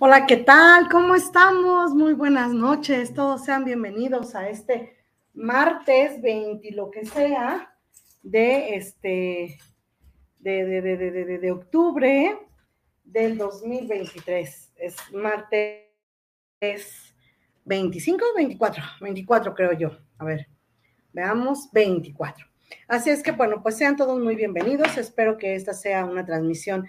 Hola, ¿qué tal? ¿Cómo estamos? Muy buenas noches. Todos sean bienvenidos a este martes 20, lo que sea, de este, de, de, de, de, octubre del 2023. Es martes 25 o 24, 24 creo yo. A ver, veamos, 24. Así es que bueno, pues sean todos muy bienvenidos. Espero que esta sea una transmisión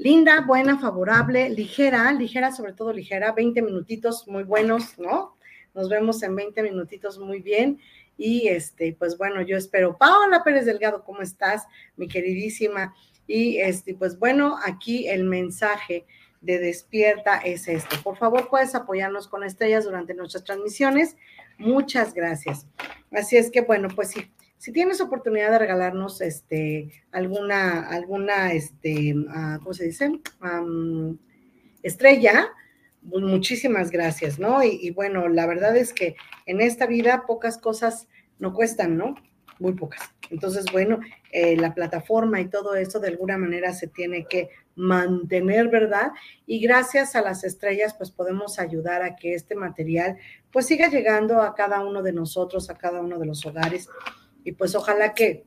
linda, buena, favorable, ligera, ligera, sobre todo ligera, 20 minutitos muy buenos, ¿no? Nos vemos en 20 minutitos muy bien. Y este, pues bueno, yo espero. Paola Pérez Delgado, ¿cómo estás, mi queridísima? Y este, pues bueno, aquí el mensaje de despierta es este. Por favor, puedes apoyarnos con estrellas durante nuestras transmisiones. Muchas gracias. Así es que, bueno, pues sí, si tienes oportunidad de regalarnos este, alguna, alguna, este, ah, ¿cómo se dice? estrella, pues muchísimas gracias, ¿no? Y, bueno, la verdad es que en esta vida pocas cosas no cuestan, ¿no? Muy pocas. Entonces, bueno, eh, la plataforma y todo eso de alguna manera se tiene que mantener, ¿verdad? Y gracias a las estrellas, pues podemos ayudar a que este material pues siga llegando a cada uno de nosotros, a cada uno de los hogares y pues ojalá que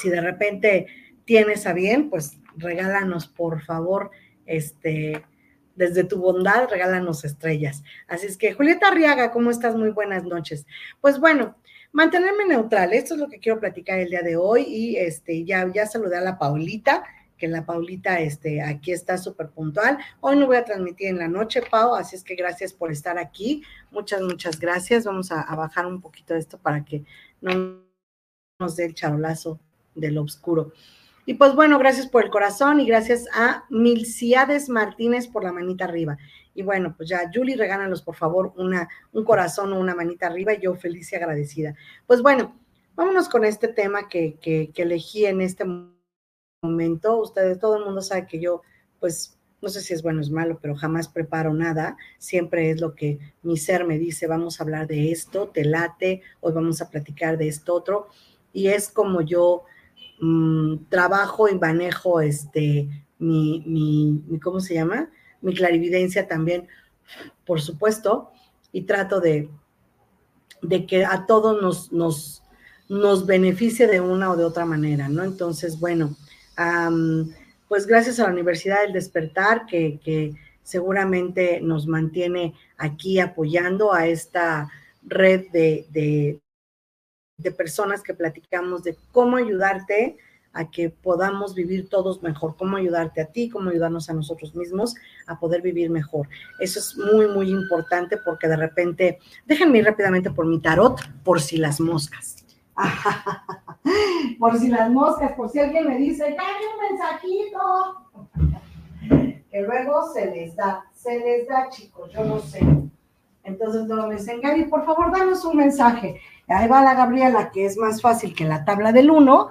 si de repente tienes a bien, pues regálanos por favor, este, desde tu bondad, regálanos estrellas. Así es que, Julieta Arriaga, ¿cómo estás? Muy buenas noches. Pues bueno, mantenerme neutral, esto es lo que quiero platicar el día de hoy y este, ya, ya saludé a la Paulita, que la Paulita, este, aquí está súper puntual. Hoy no voy a transmitir en la noche, Pau, así es que gracias por estar aquí. Muchas, muchas gracias. Vamos a, a bajar un poquito esto para que no del charolazo del oscuro. Y pues bueno, gracias por el corazón y gracias a Milciades Martínez por la manita arriba. Y bueno, pues ya, Julie, regálanos por favor una, un corazón o una manita arriba y yo feliz y agradecida. Pues bueno, vámonos con este tema que, que, que elegí en este momento. Ustedes, todo el mundo sabe que yo, pues, no sé si es bueno o es malo, pero jamás preparo nada. Siempre es lo que mi ser me dice, vamos a hablar de esto, te late, hoy vamos a platicar de esto otro y es como yo mm, trabajo y manejo este, mi, mi, ¿cómo se llama? Mi clarividencia también, por supuesto, y trato de, de que a todos nos, nos, nos beneficie de una o de otra manera, ¿no? Entonces, bueno, pues gracias a la Universidad del Despertar, que, que seguramente nos mantiene aquí apoyando a esta red de, de personas que platicamos de cómo ayudarte a que podamos vivir todos mejor, cómo ayudarte a ti, cómo ayudarnos a nosotros mismos a poder vivir mejor. Eso es muy, muy importante porque de repente, déjenme ir rápidamente por mi tarot, por si las moscas. por si las moscas, por si alguien me dice, dame un mensajito. Que luego se les da, se les da, chicos, yo no sé. Entonces luego me dicen, Gaby, por favor, danos un mensaje. Ahí va la Gabriela, que es más fácil que la tabla del 1.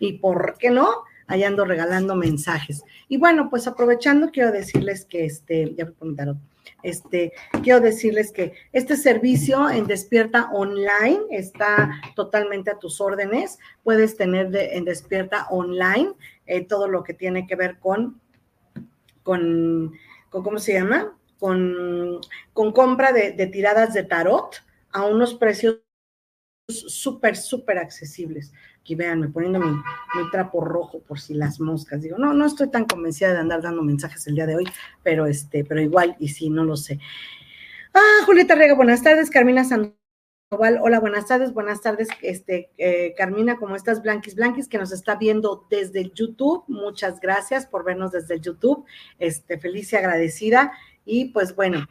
Y por qué no, ahí ando regalando mensajes. Y bueno, pues aprovechando, quiero decirles que este, ya a este, quiero decirles que este servicio en Despierta Online está totalmente a tus órdenes. Puedes tener en Despierta Online eh, todo lo que tiene que ver con, con, con ¿cómo se llama? Con, con compra de, de tiradas de tarot a unos precios súper, súper accesibles. Aquí véanme poniendo mi, trapo rojo por si las moscas. Digo, no, no estoy tan convencida de andar dando mensajes el día de hoy, pero este, pero igual, y sí, no lo sé. Ah, Julieta Rega, buenas tardes. Carmina Sandoval, hola, buenas tardes, buenas tardes. Este, eh, Carmina, ¿cómo estás? Blanquis, Blanquis, que nos está viendo desde YouTube. Muchas gracias por vernos desde YouTube. Este, feliz y agradecida. Y pues bueno,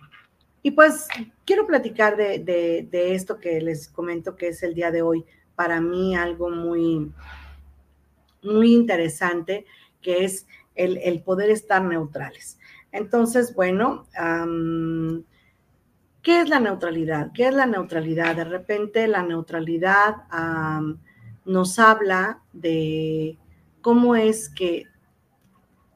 y pues quiero platicar de, esto que les comento que es el día de hoy. Para mí algo muy, muy interesante, que es el, poder estar neutrales. Entonces, bueno, ¿qué es la neutralidad? ¿Qué es la neutralidad? De repente la neutralidad nos habla de cómo es que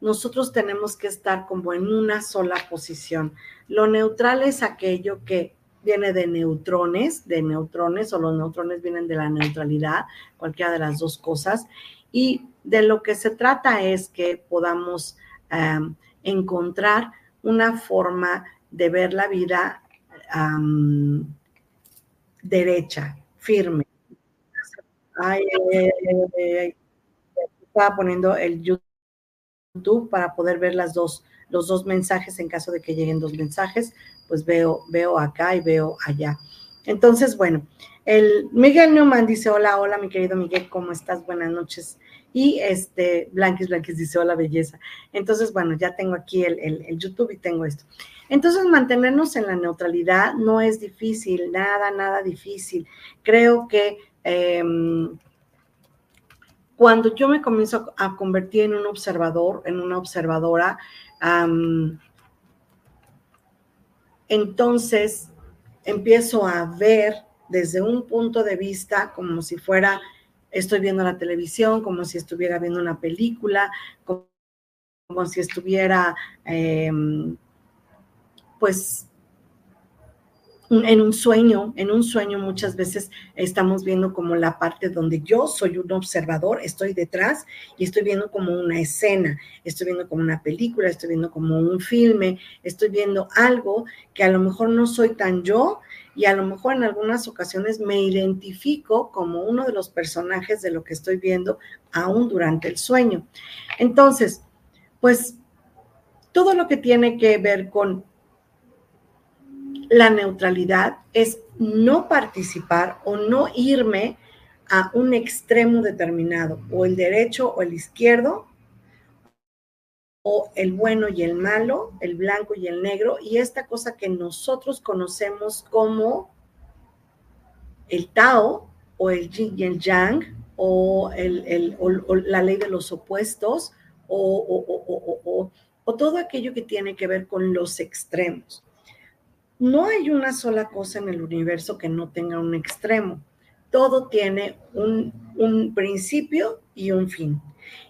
nosotros tenemos que estar como en una sola posición. Lo neutral es aquello que viene de neutrones, de neutrones, o los neutrones vienen de la neutralidad, cualquiera de las dos cosas. Y de lo que se trata es que podamos encontrar una forma de ver la vida derecha, firme. Ay, estaba poniendo el YouTube para poder ver las dos, los dos mensajes en caso de que lleguen dos mensajes, pues veo, veo acá y veo allá. Entonces, bueno, el Miguel Newman dice, hola, hola, mi querido Miguel, ¿cómo estás? Buenas noches. Y este, Blanquis, Blanquis dice, hola, belleza. Entonces, bueno, ya tengo aquí el, el, YouTube y tengo esto. Entonces, mantenernos en la neutralidad no es difícil, nada, nada difícil. Creo que em, cuando yo me comienzo a convertir en un observador, en una observadora, entonces empiezo a ver desde un punto de vista como si fuera, estoy viendo la televisión, como si estuviera viendo una película, como, si estuviera, em, pues, en un sueño, en un sueño muchas veces estamos viendo como la parte donde yo soy un observador, estoy detrás y estoy viendo como una escena, estoy viendo como una película, estoy viendo como un filme, estoy viendo algo que a lo mejor no soy tan yo y a lo mejor en algunas ocasiones me identifico como uno de los personajes de lo que estoy viendo aún durante el sueño. Entonces, pues todo lo que tiene que ver con la neutralidad es no participar o no irme a un extremo determinado, o el derecho o el izquierdo, o el bueno y el malo, el blanco y el negro, y esta cosa que nosotros conocemos como el Tao, o el Yin y el Yang, o, la ley de los opuestos, o todo aquello que tiene que ver con los extremos no hay una sola cosa en el universo que no tenga un extremo. Todo tiene un, principio y un fin.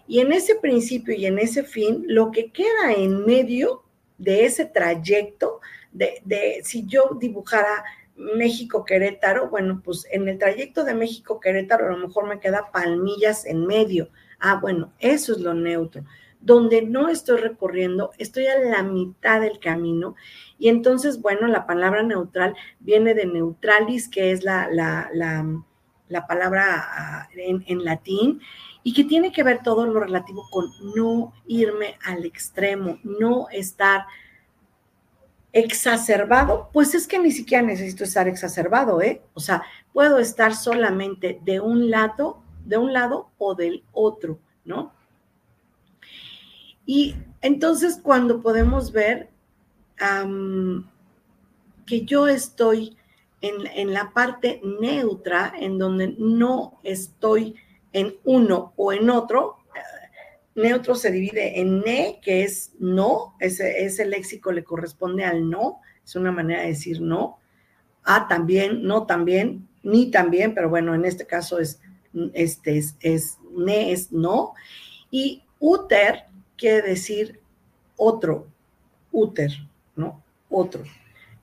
Y en ese principio y en ese fin, lo que queda en medio de ese trayecto, de, de si yo dibujara México Querétaro, bueno, pues en el trayecto de México Querétaro a lo mejor me queda palmillas en medio. Ah, bueno, eso es lo neutro donde no estoy recorriendo, estoy a la mitad del camino. Y entonces, bueno, la palabra neutral viene de neutralis, que es la, la, palabra ah, en, en latín, y que tiene que ver todo lo relativo con no irme al extremo, no estar exacerbado, pues es que ni siquiera necesito estar exacerbado, ¿eh? O sea, puedo estar solamente de un lado de un lado o del otro, ¿no? Y entonces cuando podemos ver que yo estoy en, en, la parte neutra, en donde no estoy en uno o en otro, neutro se divide en ne, que es no, ese, ese léxico le corresponde al no, es una manera de decir no, a también, no también, ni también, pero bueno, en este caso es, este, es, es ne, es no, y uter quiere decir otro, úter, ¿no? Otro.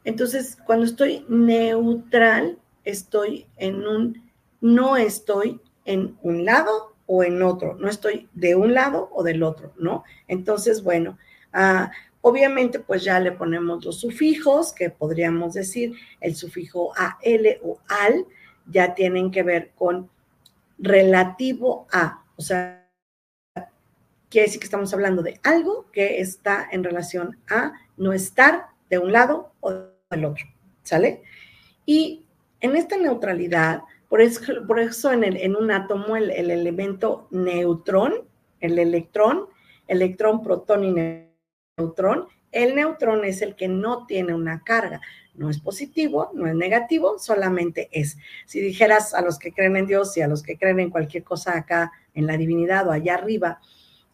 Entonces, cuando estoy neutral, estoy en un, no estoy en un lado o en otro, no estoy de un lado o del otro, ¿no? Entonces, bueno, ah, obviamente pues ya le ponemos los sufijos, que podríamos decir el sufijo al o al, ya tienen que ver con relativo a, o sea, quiere decir que estamos hablando de algo que está en relación a no estar de un lado o del otro, ¿sale? Y en esta neutralidad, por eso, por eso en, el, en, un átomo el, el, elemento neutrón, el electrón, electrón, protón y neutrón, el neutrón es el que no tiene una carga. No es positivo, no es negativo, solamente es. Si dijeras a los que creen en Dios y a los que creen en cualquier cosa acá en la divinidad o allá arriba,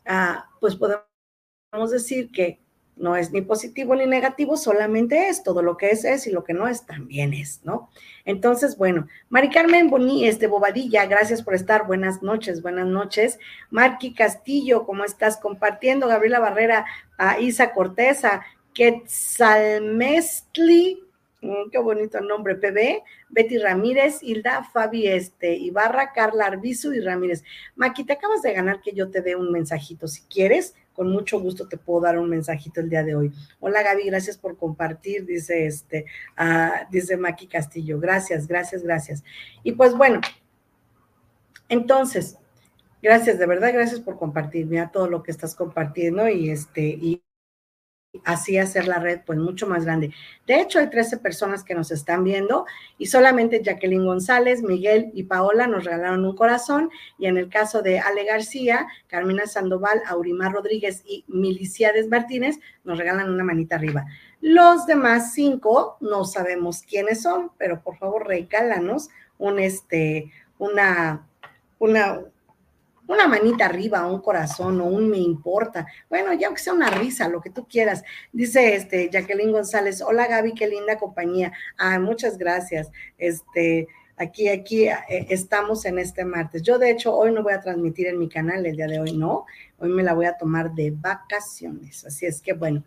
ah, pues podemos decir que no es ni positivo ni negativo, solamente es, todo lo que es es y lo que no es también es, ¿no? Entonces, bueno, Mari Carmen Boní, este Bobadilla, gracias por estar, buenas noches, buenas noches. Marqui Castillo, ¿cómo estás compartiendo? Gabriela Barrera, a Isa Corteza, Quetzalmestli, mm, qué bonito nombre, PB, Betty Ramírez, Hilda, Fabi este, Ibarra, Carla Arbizu y Ramírez. Maki, te acabas de ganar que yo te dé un mensajito si quieres con mucho gusto te puedo dar un mensajito el día de hoy. Hola Gaby, gracias por compartir, dice este, uh, dice Maki Castillo. Gracias, gracias, gracias. Y pues bueno, entonces, gracias, de verdad, gracias por compartir, mira todo lo que estás compartiendo y este, y así hacer la red pues mucho más grande. De hecho, hay 13 personas que nos están viendo y solamente Jacqueline González, Miguel y Paola nos regalaron un corazón y en el caso de Ale García, Carmina Sandoval, Aurimar Rodríguez y Miliciades Martínez nos regalan una manita arriba. Los demás cinco no sabemos quiénes son, pero por favor regálanos un este una una una manita arriba, un corazón o un me importa. Bueno, ya aunque sea una risa, lo que tú quieras. Dice este Jacqueline González, hola Gaby, qué linda compañía. Ah, muchas gracias. Este, aquí, aquí eh, estamos en este martes. Yo, de hecho, hoy no voy a transmitir en mi canal el día de hoy, no. Hoy me la voy a tomar de vacaciones. Así es que, bueno.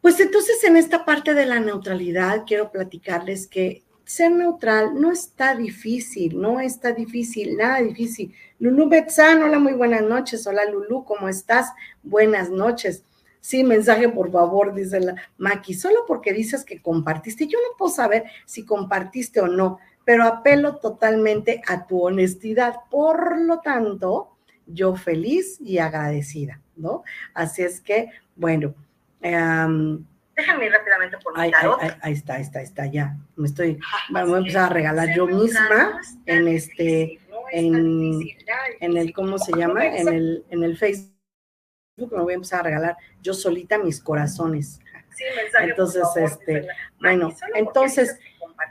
Pues entonces en esta parte de la neutralidad quiero platicarles que ser neutral no está difícil, no está difícil, nada difícil. Lulu Betzán, hola, muy buenas noches. Hola Lulu, ¿cómo estás? Buenas noches. Sí, mensaje por favor, dice la Maki, solo porque dices que compartiste. Yo no puedo saber si compartiste o no, pero apelo totalmente a tu honestidad. Por lo tanto, yo feliz y agradecida, ¿no? Así es que, bueno, eh, Déjame ir rápidamente por mi ahí, ahí, está, ahí está, ahí está, ya. Me estoy, voy a empezar a regalar yo misma en este, en, en el, ¿cómo se llama? En el, en el Facebook me voy a empezar a regalar yo solita mis corazones. Sí, mensaje, entonces, este, bueno, entonces,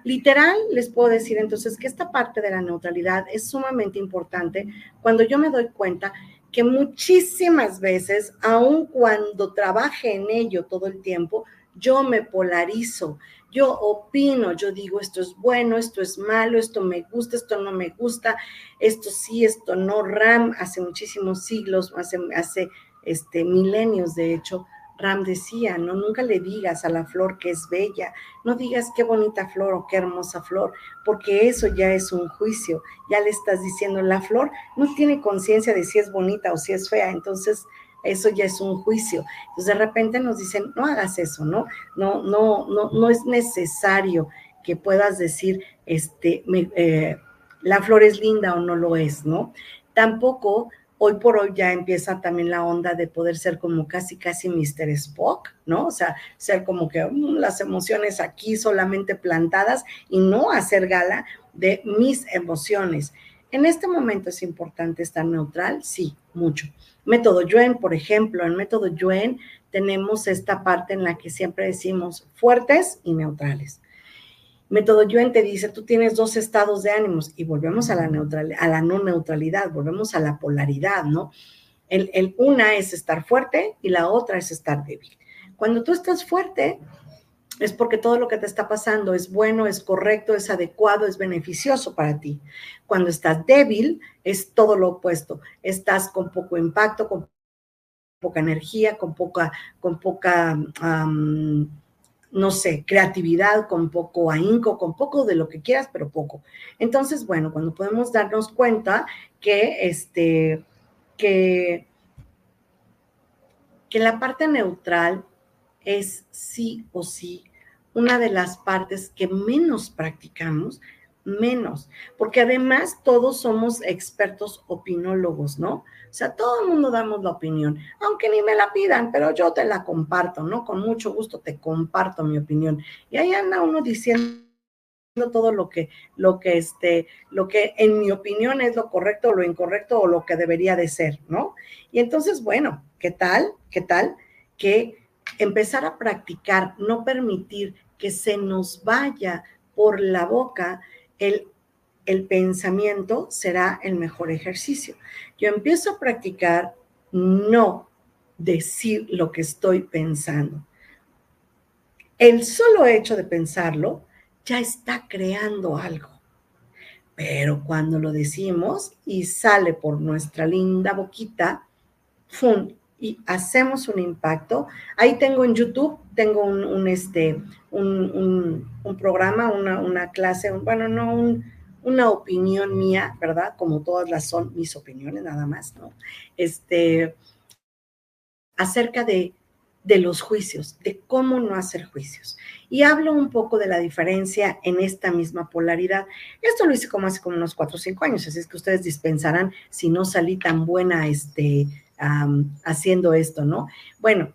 literal, les puedo decir entonces que esta parte de la neutralidad es sumamente importante cuando yo me doy cuenta que muchísimas veces, aun cuando trabaje en ello todo el tiempo, yo me polarizo, yo opino, yo digo esto es bueno, esto es malo, esto me gusta, esto no me gusta, esto sí, esto no. Ram hace muchísimos siglos, hace, hace este, milenios de hecho, Ram decía, no, nunca le digas a la flor que es bella, no digas qué bonita flor o qué hermosa flor, porque eso ya es un juicio, ya le estás diciendo, la flor no tiene conciencia de si es bonita o si es fea, entonces eso ya es un juicio. Entonces de repente nos dicen, no hagas eso, ¿no? No, no, no, no es necesario que puedas decir, este, eh, la flor es linda o no lo es, ¿no? Tampoco hoy por hoy ya empieza también la onda de poder ser como casi, casi Mr. Spock, ¿no? O sea, ser como que mm, las emociones aquí solamente plantadas y no hacer gala de mis emociones. En este momento es importante estar neutral, sí, mucho. Método Yuen, por ejemplo, en método Yuen tenemos esta parte en la que siempre decimos fuertes y neutrales. Método Yuen te dice, tú tienes dos estados de ánimos y volvemos a la, neutral, a la no neutralidad, volvemos a la polaridad, ¿no? El, el, una es estar fuerte y la otra es estar débil. Cuando tú estás fuerte, es porque todo lo que te está pasando es bueno, es correcto, es adecuado, es beneficioso para ti. Cuando estás débil, es todo lo opuesto. Estás con poco impacto, con poca energía, con poca, con poca, no sé, creatividad, con poco ahínco, con poco de lo que quieras, pero poco. Entonces, bueno, cuando podemos darnos cuenta que este, que, que la parte neutral es sí o sí una de las partes que menos practicamos, menos, porque además todos somos expertos opinólogos, ¿no? O sea, todo el mundo damos la opinión, aunque ni me la pidan, pero yo te la comparto, ¿no? Con mucho gusto te comparto mi opinión. Y ahí anda uno diciendo todo lo que, lo que, este, lo que en mi opinión es lo correcto lo incorrecto o lo que debería de ser, ¿no? Y entonces, bueno, ¿qué tal? ¿Qué tal? Que empezar a practicar, no permitir que se nos vaya por la boca el, el pensamiento será el mejor ejercicio. Yo empiezo a practicar no decir lo que estoy pensando. El solo hecho de pensarlo ya está creando algo. Pero cuando lo decimos y sale por nuestra linda boquita, ¡fum! Y hacemos un impacto. Ahí tengo en YouTube, tengo un, este, un, programa, una, clase, bueno, no una opinión mía, ¿verdad? Como todas las son mis opiniones, nada más, ¿no? Este, acerca de, de los juicios, de cómo no hacer juicios. Y hablo un poco de la diferencia en esta misma polaridad. Esto lo hice como hace como unos cuatro o cinco años, así es que ustedes dispensarán si no salí tan buena, este, haciendo esto, ¿no? Bueno,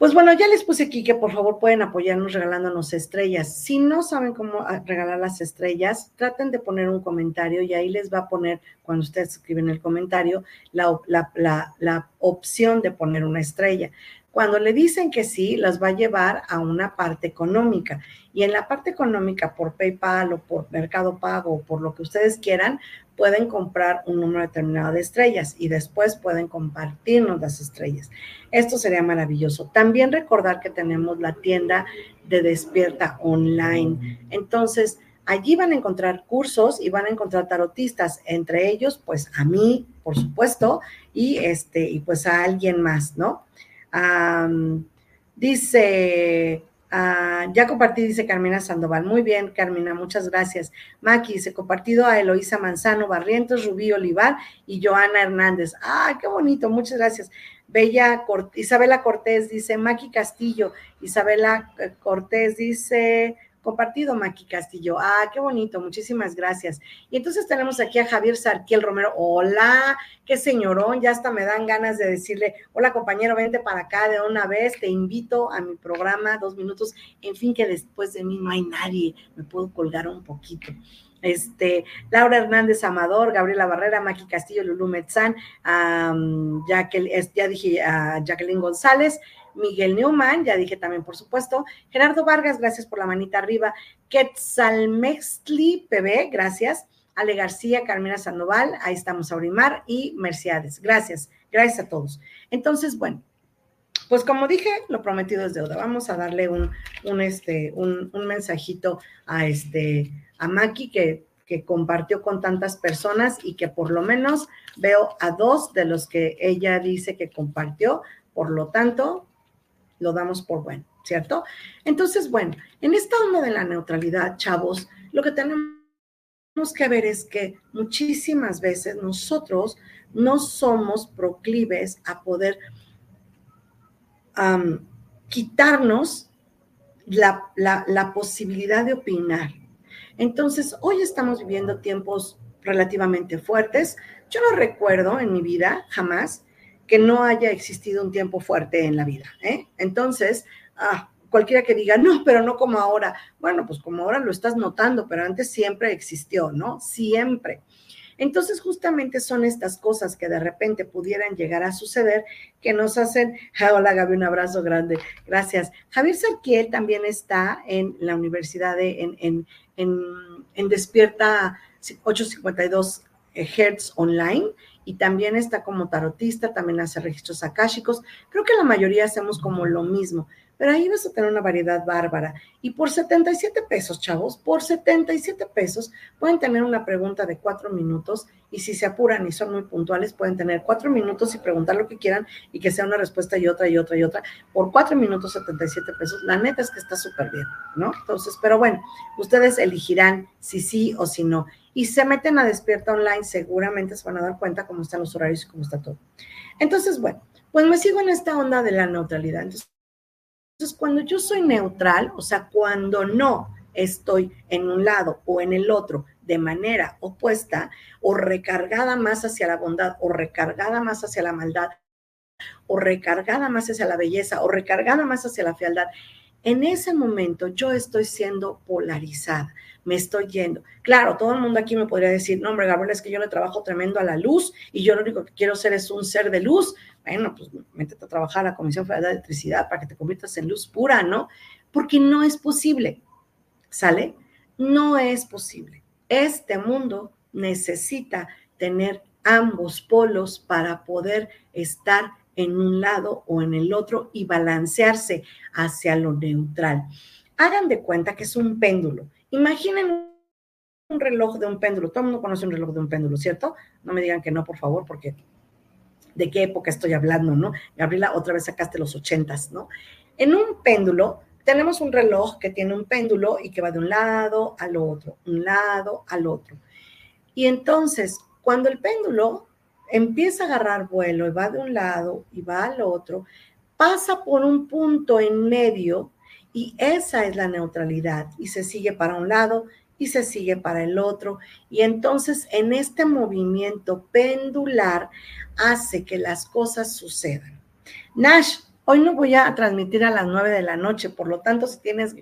pues bueno, ya les puse aquí que por favor pueden apoyarnos regalándonos estrellas. Si no saben cómo ah, regalar las estrellas, traten de poner un comentario y ahí les va a poner, cuando ustedes escriben el comentario, la, la, la opción de poner una estrella. Cuando le dicen que sí, las va a llevar a una parte económica. Y en la parte económica, por PayPal o por Mercado Pago o por lo que ustedes quieran, pueden comprar un número determinado de estrellas y después pueden compartirnos las estrellas. Esto sería maravilloso. También recordar que tenemos la tienda de despierta online. Entonces, allí van a encontrar cursos y van a encontrar tarotistas, entre ellos, pues a mí, por supuesto, y este, y pues a alguien más, ¿no? dice, ah, ya compartí, dice Carmina Sandoval. Muy bien, Carmina, muchas gracias. Maki, se compartido a Eloísa Manzano, Barrientos, Rubí Olivar y Joana Hernández. Ah, qué bonito, muchas gracias. Bella Isabela Cortés dice, Maki Castillo. Isabela eh, Cortés dice, compartido, Maki Castillo. Ah, qué bonito, muchísimas gracias. Y entonces tenemos aquí a Javier Sarquiel Romero. Hola, qué señorón, ya hasta me dan ganas de decirle, hola compañero, vente para acá de una vez, te invito a mi programa, dos minutos. En fin, que después de mí no hay nadie, me puedo colgar un poquito. Este, Laura Hernández Amador, Gabriela Barrera, Maki Castillo, Lulú Metzán, ya, dije a Jacqueline González, Miguel Neumann, ya dije también, por supuesto. Gerardo Vargas, gracias por la manita arriba. Quetzalmextli PB, gracias. Ale García, Carmina Sandoval, ahí estamos, Aurimar y Mercedes. Gracias, gracias a todos. Entonces, bueno, pues como dije, lo prometido es deuda. Vamos a darle un, un, este, un, mensajito a, este, a Maki que, que compartió con tantas personas y que por lo menos veo a dos de los que ella dice que compartió. Por lo tanto, lo damos por bueno, ¿cierto? Entonces, bueno, en esta onda de la neutralidad, chavos, lo que tenemos que ver es que muchísimas veces nosotros no somos proclives a poder quitarnos la, la posibilidad de opinar. Entonces, hoy estamos viviendo tiempos relativamente fuertes. Yo no recuerdo en mi vida jamás que no haya existido un tiempo fuerte en la vida. ¿eh? Entonces, ah, cualquiera que diga, no, pero no como ahora. Bueno, pues como ahora lo estás notando, pero antes siempre existió, ¿no? Siempre. Entonces, justamente son estas cosas que de repente pudieran llegar a suceder que nos hacen, hola Gaby, un abrazo grande, gracias. Javier Sarquiel también está en la Universidad de, en, en, en, en Despierta 852 Hertz Online y también está como tarotista, también hace registros akáshicos. Creo que la mayoría hacemos como lo mismo, pero ahí vas a tener una variedad bárbara. Y por 77 pesos, chavos, por 77 pesos pueden tener una pregunta de cuatro minutos y si se apuran y son muy puntuales, pueden tener cuatro minutos y preguntar lo que quieran y que sea una respuesta y otra y otra y otra. Por cuatro minutos, 77 pesos. La neta es que está súper bien, ¿no? Entonces, pero bueno, ustedes elegirán si sí o si no y se meten a Despierta Online, seguramente se van a dar cuenta cómo están los horarios y cómo está todo. Entonces, bueno, pues me sigo en esta onda de la neutralidad. Entonces, cuando yo soy neutral, o sea, cuando no estoy en un lado o en el otro de manera opuesta o recargada más hacia la bondad o recargada más hacia la maldad o recargada más hacia la belleza o recargada más hacia la fealdad, en ese momento yo estoy siendo polarizada me estoy yendo. Claro, todo el mundo aquí me podría decir, no, hombre, Gabriel, es que yo le trabajo tremendo a la luz y yo lo único que quiero ser es un ser de luz. Bueno, pues métete a trabajar a la Comisión Federal de Electricidad para que te conviertas en luz pura, ¿no? Porque no es posible, ¿sale? No es posible. Este mundo necesita tener ambos polos para poder estar en un lado o en el otro y balancearse hacia lo neutral. Hagan de cuenta que es un péndulo Imaginen un reloj de un péndulo. Todo el mundo conoce un reloj de un péndulo, ¿cierto? No me digan que no, por favor, porque de qué época estoy hablando, ¿no? Gabriela, otra vez sacaste los ochentas, ¿no? En un péndulo tenemos un reloj que tiene un péndulo y que va de un lado al otro, un lado al otro. Y entonces, cuando el péndulo empieza a agarrar vuelo y va de un lado y va al otro, pasa por un punto en medio y esa es la neutralidad. Y se sigue para un lado y se sigue para el otro. Y entonces en este movimiento pendular hace que las cosas sucedan. Nash, hoy no voy a transmitir a las nueve de la noche, por lo tanto, si tienes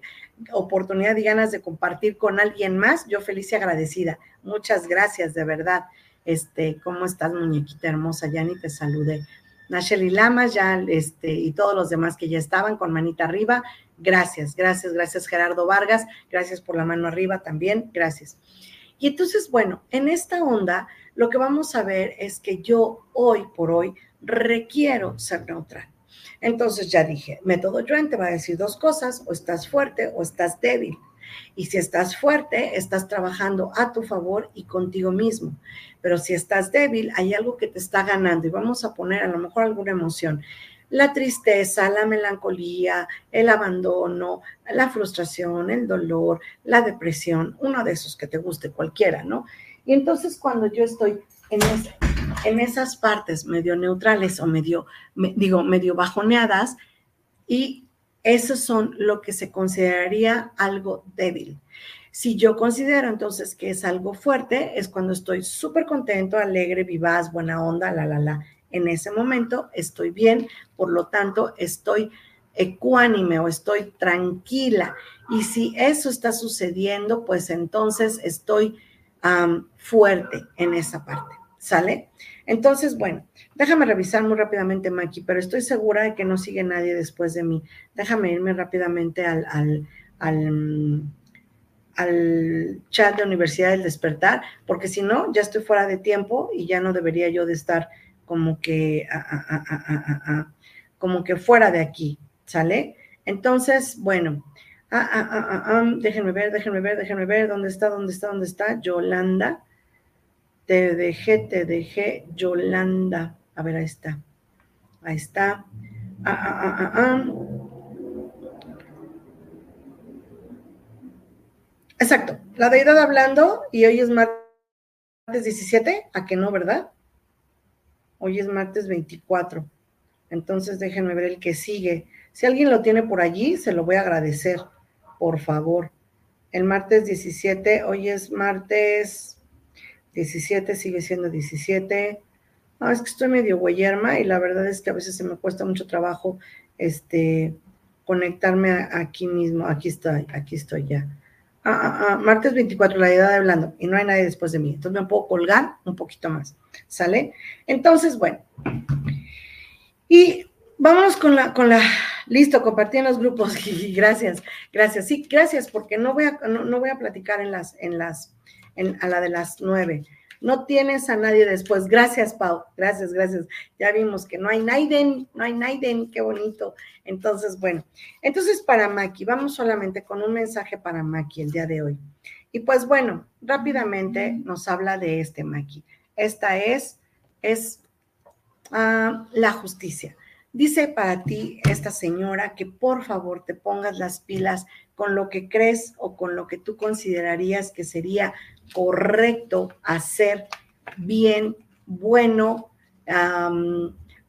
oportunidad y ganas de compartir con alguien más, yo feliz y agradecida. Muchas gracias, de verdad. Este, ¿cómo estás, muñequita hermosa? Ya ni te saludé. Nacheli Lamas, ya, este, y todos los demás que ya estaban con manita arriba, Gracias, gracias, gracias Gerardo Vargas, gracias por la mano arriba también, gracias. Y entonces, bueno, en esta onda, lo que vamos a ver es que yo hoy por hoy requiero ser neutral. Entonces ya dije, método Joan te va a decir dos cosas, o estás fuerte o estás débil. Y si estás fuerte, estás trabajando a tu favor y contigo mismo. Pero si estás débil, hay algo que te está ganando y vamos a poner a lo mejor alguna emoción la tristeza, la melancolía, el abandono, la frustración, el dolor, la depresión, uno de esos que te guste cualquiera, ¿no? Y entonces cuando yo estoy en, esas partes medio neutrales o medio, digo, medio bajoneadas, y esos son lo que se consideraría algo débil. Si yo considero entonces que es algo fuerte, es cuando estoy súper contento, alegre, vivaz, buena onda, la, la, la en ese momento estoy bien, por lo tanto estoy ecuánime o estoy tranquila. Y si eso está sucediendo, pues entonces estoy fuerte en esa parte. ¿Sale? Entonces, bueno, déjame revisar muy rápidamente, Maki, pero estoy segura de que no sigue nadie después de mí. Déjame irme rápidamente al, al, al, chat de Universidad del Despertar, porque si no, ya estoy fuera de tiempo y ya no debería yo de estar como que, como que fuera de aquí, ¿sale? Entonces, bueno, déjenme ver, déjenme ver, déjenme ver, ¿dónde está, dónde está, dónde está? Yolanda, te dejé, te dejé, Yolanda, a ver, ahí está, ahí está, Exacto, la deidad hablando y hoy es martes 17, ¿a que no, verdad? Hoy es martes 24. Entonces déjenme ver el que sigue. Si alguien lo tiene por allí, se lo voy a agradecer, por favor. El martes 17, hoy es martes 17, sigue siendo 17. No, es que estoy medio güeyerma y la verdad es que a veces se me cuesta mucho trabajo este, conectarme aquí mismo. Aquí estoy, aquí estoy ya. ah, ah, ah, martes 24, la edad hablando, y no hay nadie después de mí. Entonces me puedo colgar un poquito más. ¿Sale? Entonces, bueno. Y vámonos con la, con la, listo, compartí en los grupos. gracias, gracias. Sí, gracias, porque no voy a, no, voy a platicar en las, en las, en, a la de las nueve. No tienes a nadie después. Gracias, Pau. Gracias, gracias. Ya vimos que no hay Naiden, no hay Naiden, qué bonito. Entonces, bueno, entonces para Maki, vamos solamente con un mensaje para Maki el día de hoy. Y pues bueno, rápidamente nos habla de este Maki. Esta es, es ah, la justicia. Dice para ti esta señora que por favor te pongas las pilas con lo que crees o con lo que tú considerarías que sería correcto hacer bien, bueno,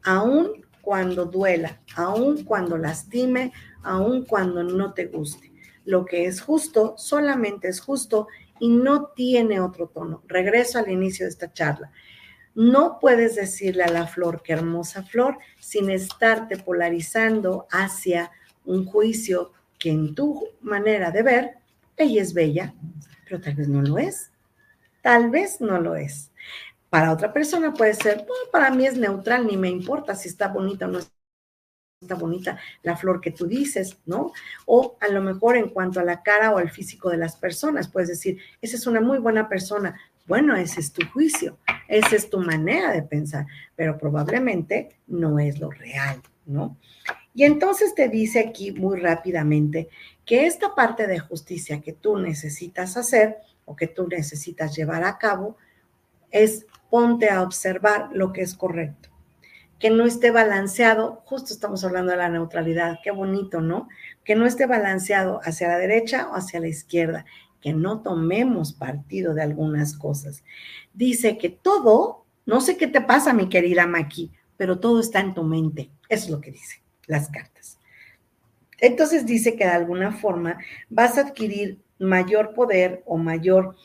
aún cuando duela, aún cuando lastime, aún cuando no te guste. Lo que es justo solamente es justo y no tiene otro tono. Regreso al inicio de esta charla. No puedes decirle a la flor que hermosa flor sin estarte polarizando hacia un juicio que en tu manera de ver, ella es bella, pero tal vez no lo es. Tal vez no lo es. Para otra persona puede ser, para mí es neutral, ni me importa si está bonita o no está bonita la flor que tú dices, ¿no? O a lo mejor en cuanto a la cara o al físico de las personas, puedes decir, esa es una muy buena persona. Bueno, ese es tu juicio, esa es tu manera de pensar, pero probablemente no es lo real, ¿no? Y entonces te dice aquí muy rápidamente que esta parte de justicia que tú necesitas hacer o que tú necesitas llevar a cabo es ponte a observar lo que es correcto, que no esté balanceado, justo estamos hablando de la neutralidad, qué bonito, ¿no? Que no esté balanceado hacia la derecha o hacia la izquierda, que no tomemos partido de algunas cosas. Dice que todo, no sé qué te pasa, mi querida Maki, pero todo está en tu mente, es lo que dice las cartas. Entonces dice que de alguna forma vas a adquirir mayor poder o mayor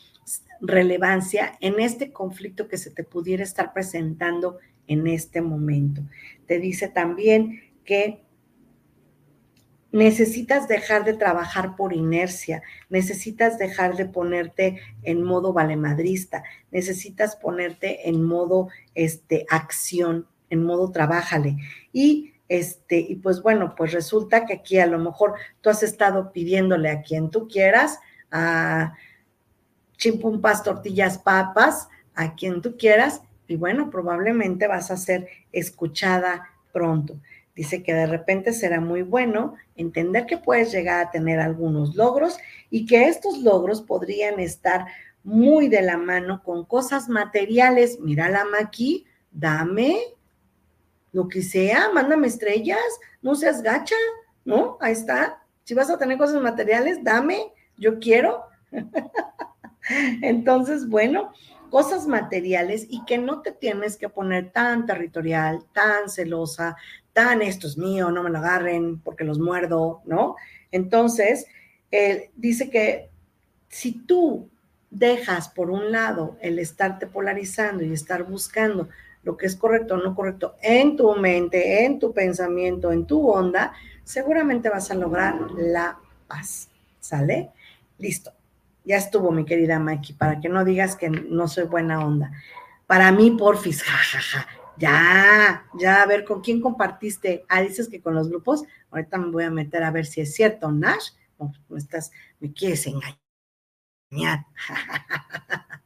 relevancia en este conflicto que se te pudiera estar presentando en este momento. Te dice también que necesitas dejar de trabajar por inercia, necesitas dejar de ponerte en modo valemadrista, necesitas ponerte en modo este, acción, en modo trabájale. Y este, y pues bueno, pues resulta que aquí a lo mejor tú has estado pidiéndole a quien tú quieras, a chimpumpas, tortillas, papas, a quien tú quieras, y bueno, probablemente vas a ser escuchada pronto. Dice que de repente será muy bueno entender que puedes llegar a tener algunos logros y que estos logros podrían estar muy de la mano con cosas materiales. Mira la aquí, dame, lo que sea, mándame estrellas, no seas gacha, ¿no? Ahí está. Si vas a tener cosas materiales, dame, yo quiero. Entonces, bueno, cosas materiales y que no te tienes que poner tan territorial, tan celosa, tan esto es mío, no me lo agarren porque los muerdo, ¿no? Entonces, dice que si tú dejas por un lado el estarte polarizando y estar buscando lo que es correcto o no correcto en tu mente, en tu pensamiento, en tu onda, seguramente vas a lograr la paz. ¿Sale? Listo. Ya estuvo, mi querida Mikey, para que no digas que no soy buena onda. Para mí, porfis, jajaja. Ya, ya, a ver, ¿con quién compartiste? Ah, dices que con los grupos. Ahorita me voy a meter a ver si es cierto, Nash. me estás, me quieres engañar.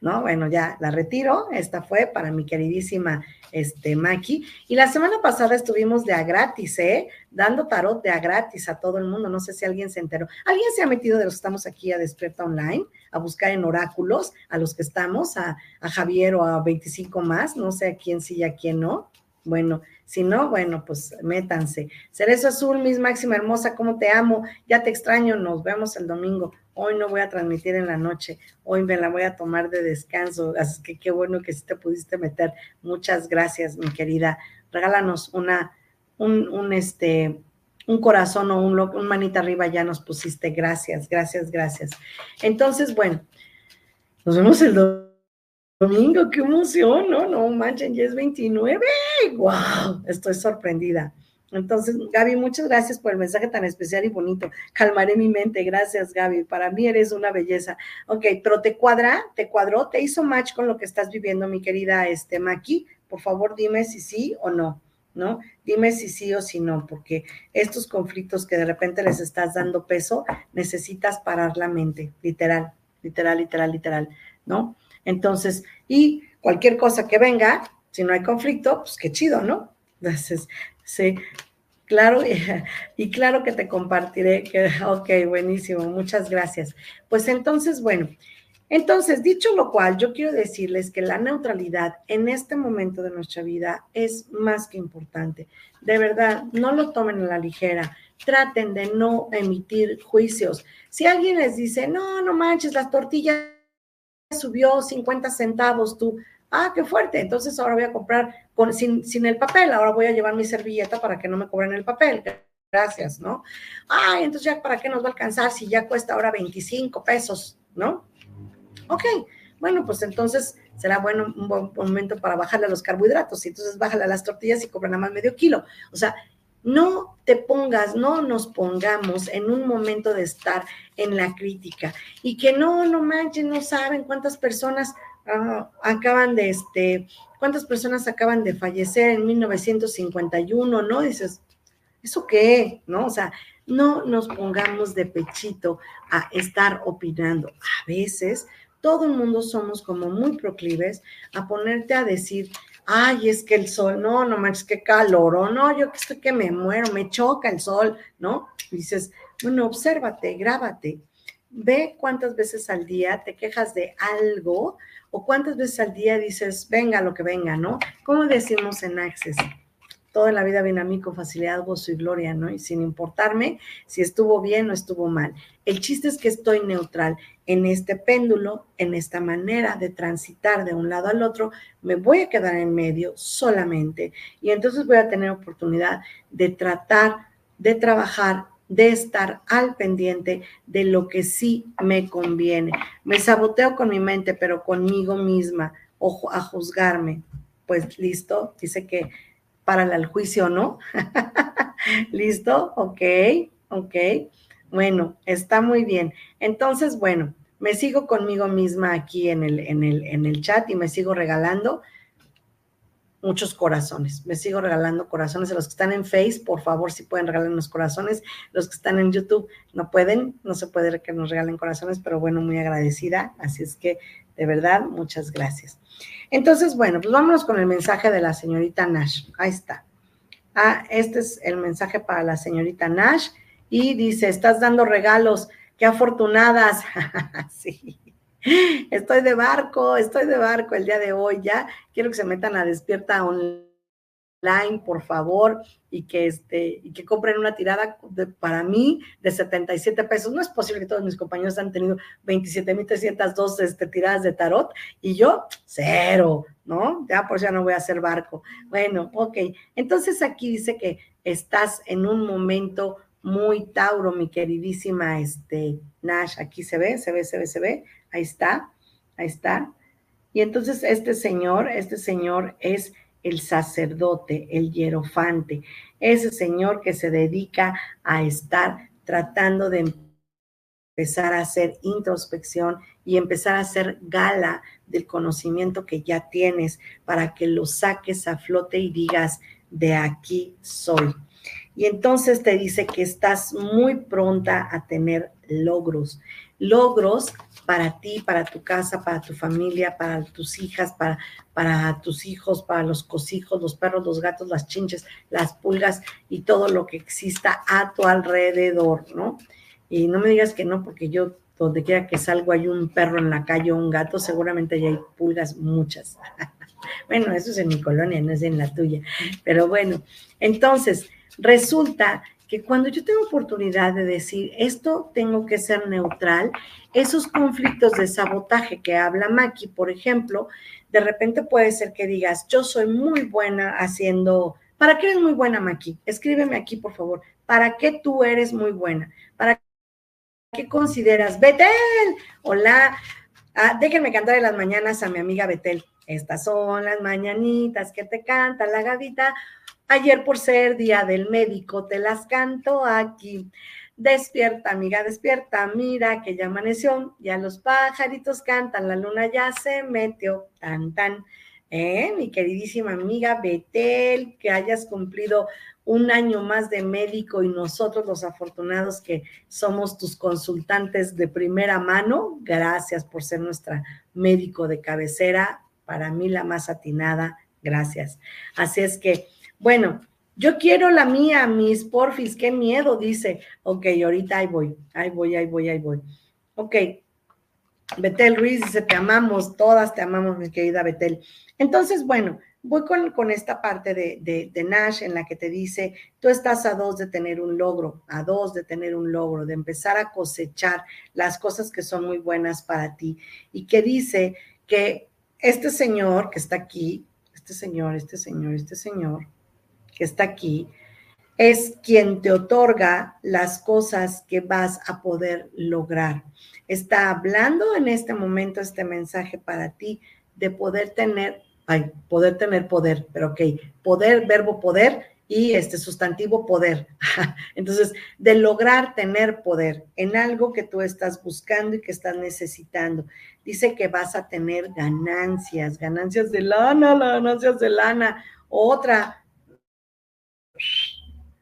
¿no? Bueno, ya la retiro. Esta fue para mi queridísima este, Maki. Y la semana pasada estuvimos de a gratis, ¿eh? Dando tarot de a gratis a todo el mundo. No sé si alguien se enteró. ¿Alguien se ha metido de los que estamos aquí a Despierta Online? A buscar en oráculos a los que estamos, a, a Javier o a 25 más. No sé a quién sí y a quién no. Bueno, si no, bueno, pues métanse. Cerezo Azul, Miss Máxima Hermosa, ¿cómo te amo? Ya te extraño, nos vemos el domingo. Hoy no voy a transmitir en la noche, hoy me la voy a tomar de descanso, así que qué bueno que sí te pudiste meter. Muchas gracias, mi querida. Regálanos una, un, un este, un corazón o un, un manita arriba ya nos pusiste. Gracias, gracias, gracias. Entonces, bueno, nos vemos el domingo. Qué emoción, ¿no? No manchen, ya es 29. ¡Wow! Estoy sorprendida. Entonces, Gaby, muchas gracias por el mensaje tan especial y bonito. Calmaré mi mente. Gracias, Gaby. Para mí eres una belleza. Ok, pero te cuadra, te cuadró, te hizo match con lo que estás viviendo, mi querida este, Maki. Por favor, dime si sí o no. ¿no? Dime si sí o si no, porque estos conflictos que de repente les estás dando peso, necesitas parar la mente, literal, literal, literal, literal, ¿no? Entonces, y cualquier cosa que venga, si no hay conflicto, pues qué chido, ¿no? Entonces, sí, claro, y, claro que te compartiré, que, ok, buenísimo, muchas gracias. Pues entonces, bueno, entonces, dicho lo cual, yo quiero decirles que la neutralidad en este momento de nuestra vida es más que importante. De verdad, no lo tomen a la ligera. Traten de no emitir juicios. Si alguien les dice, no, no manches, las tortillas subió 50 centavos, tú, ah, qué fuerte, entonces ahora voy a comprar con, sin, el papel, ahora voy a llevar mi servilleta para que no me cobren el papel. Gracias, ¿no? Ay, entonces ya, ¿para qué nos va a alcanzar si ya cuesta ahora 25 pesos, ¿no? Ok, bueno, pues entonces será bueno un buen momento para bajarle a los carbohidratos y entonces bájale a las tortillas y cobra nada más medio kilo. O sea, no te pongas, no nos pongamos en un momento de estar en la crítica y que no, no manchen, no saben cuántas personas ah, acaban de, este, cuántas personas acaban de fallecer en 1951, ¿no? Dices, ¿eso qué? ¿No? O sea, no nos pongamos de pechito a estar opinando. A veces todo el mundo somos como muy proclives a ponerte a decir, ay, es que el sol, no, no manches, qué calor, o no, yo que estoy que me muero, me choca el sol, ¿no? dices, bueno, obsérvate, grábate, ve cuántas veces al día te quejas de algo o cuántas veces al día dices, venga lo que venga, ¿no? ¿Cómo decimos en Access? Toda la vida viene a mí con facilidad, gozo y gloria, ¿no? Y sin importarme si estuvo bien o estuvo mal. El chiste es que estoy neutral en este péndulo, en esta manera de transitar de un lado al otro, me voy a quedar en medio solamente y entonces voy a tener oportunidad de tratar, de trabajar, de estar al pendiente de lo que sí me conviene. Me saboteo con mi mente, pero conmigo misma, ojo, a juzgarme. Pues listo, dice que para el juicio, ¿no? ¿Listo? Ok, ok. Bueno, está muy bien. Entonces, bueno, me sigo conmigo misma aquí en el, en el, en el chat y me sigo regalando muchos corazones. Me sigo regalando corazones a los que están en Face, por favor, si pueden regalarnos corazones. Los que están en YouTube no pueden, no se puede que nos regalen corazones, pero bueno, muy agradecida. Así es que, de verdad, muchas gracias. Entonces, bueno, pues vámonos con el mensaje de la señorita Nash. Ahí está. Ah, este es el mensaje para la señorita Nash y dice, estás dando regalos, qué afortunadas. sí. Estoy de barco, estoy de barco el día de hoy ya. Quiero que se metan a despierta online por favor, y que, este, y que compren una tirada para mí de 77 pesos. No es posible que todos mis compañeros han tenido 27.302 este, tiradas de tarot y yo cero, ¿no? Ya por eso ya no voy a hacer barco. Bueno, ok. Entonces aquí dice que estás en un momento muy Tauro, mi queridísima este, Nash. Aquí se ve, se ve, se ve, se ve. Ahí está, ahí está. Y entonces este señor, este señor es el sacerdote, el hierofante, ese señor que se dedica a estar tratando de empezar a hacer introspección y empezar a hacer gala del conocimiento que ya tienes para que lo saques a flote y digas, de aquí soy. Y entonces te dice que estás muy pronta a tener logros, logros para ti, para tu casa, para tu familia, para tus hijas, para, para tus hijos, para los cosijos, los perros, los gatos, las chinches, las pulgas y todo lo que exista a tu alrededor, ¿no? Y no me digas que no, porque yo donde quiera que salgo hay un perro en la calle o un gato, seguramente ya hay pulgas muchas. bueno, eso es en mi colonia, no es en la tuya. Pero bueno, entonces resulta que cuando yo tengo oportunidad de decir, esto tengo que ser neutral, esos conflictos de sabotaje que habla Maki, por ejemplo, de repente puede ser que digas, yo soy muy buena haciendo, ¿para qué eres muy buena, Maki? Escríbeme aquí, por favor, ¿para qué tú eres muy buena? ¿Para qué consideras? Betel, hola, ah, déjenme cantar en las mañanas a mi amiga Betel. Estas son las mañanitas que te canta la gavita Ayer por ser día del médico, te las canto aquí. Despierta, amiga, despierta, mira que ya amaneció, ya los pajaritos cantan, la luna ya se metió, tan, tan. ¿Eh? Mi queridísima amiga Betel, que hayas cumplido un año más de médico y nosotros los afortunados que somos tus consultantes de primera mano, gracias por ser nuestra médico de cabecera, para mí la más atinada, gracias. Así es que, bueno, yo quiero la mía, mis porfis, qué miedo, dice. Ok, ahorita ahí voy, ahí voy, ahí voy, ahí voy. Ok, Betel Ruiz dice, te amamos, todas te amamos, mi querida Betel. Entonces, bueno, voy con, esta parte de, de, Nash en la que te dice, tú estás a dos de tener un logro, a dos de tener un logro, de empezar a cosechar las cosas que son muy buenas para ti. Y que dice que este señor que está aquí, este señor, este señor, este señor, que está aquí, es quien te otorga las cosas que vas a poder lograr. Está hablando en este momento este mensaje para ti de poder tener, ay, poder tener poder, pero ok, poder, verbo poder y este sustantivo poder. Entonces, de lograr tener poder en algo que tú estás buscando y que estás necesitando. Dice que vas a tener ganancias, ganancias de lana, ganancias de lana. Otra,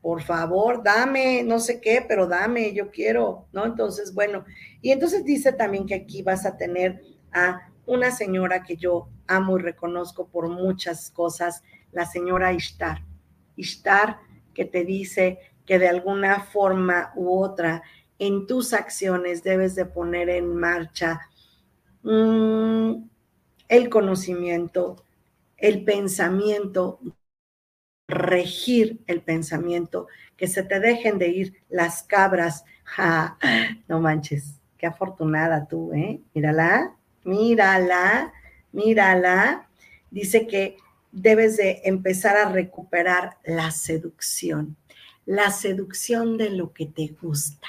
por favor, dame, no sé qué, pero dame, yo quiero, ¿no? Entonces, bueno, y entonces dice también que aquí vas a tener a una señora que yo amo y reconozco por muchas cosas, la señora Ishtar. Ishtar que te dice que de alguna forma u otra en tus acciones debes de poner en marcha mm, el conocimiento, el pensamiento regir el pensamiento, que se te dejen de ir las cabras. no manches, qué afortunada tú, ¿eh? Mírala, mírala, mírala. Dice que debes de empezar a recuperar la seducción, la seducción de lo que te gusta.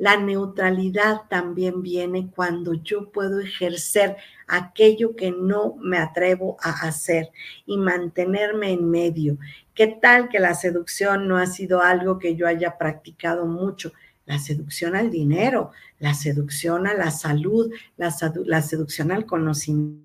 La neutralidad también viene cuando yo puedo ejercer aquello que no me atrevo a hacer y mantenerme en medio. ¿Qué tal que la seducción no ha sido algo que yo haya practicado mucho? La seducción al dinero, la seducción a la salud, la, seducción al conocimiento.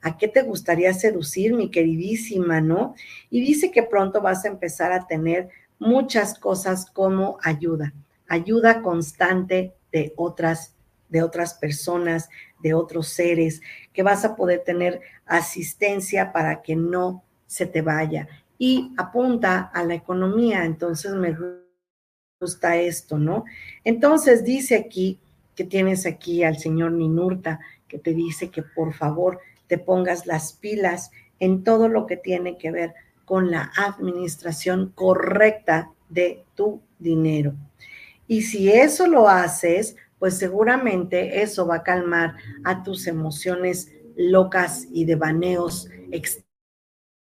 ¿A qué te gustaría seducir, mi queridísima, no? Y dice que pronto vas a empezar a tener muchas cosas como ayuda ayuda constante de otras, de otras personas, de otros seres, que vas a poder tener asistencia para que no se te vaya. Y apunta a la economía, entonces me gusta esto, ¿no? Entonces dice aquí que tienes aquí al señor Ninurta, que te dice que por favor te pongas las pilas en todo lo que tiene que ver con la administración correcta de tu dinero. Y si eso lo haces, pues seguramente eso va a calmar a tus emociones locas y de baneos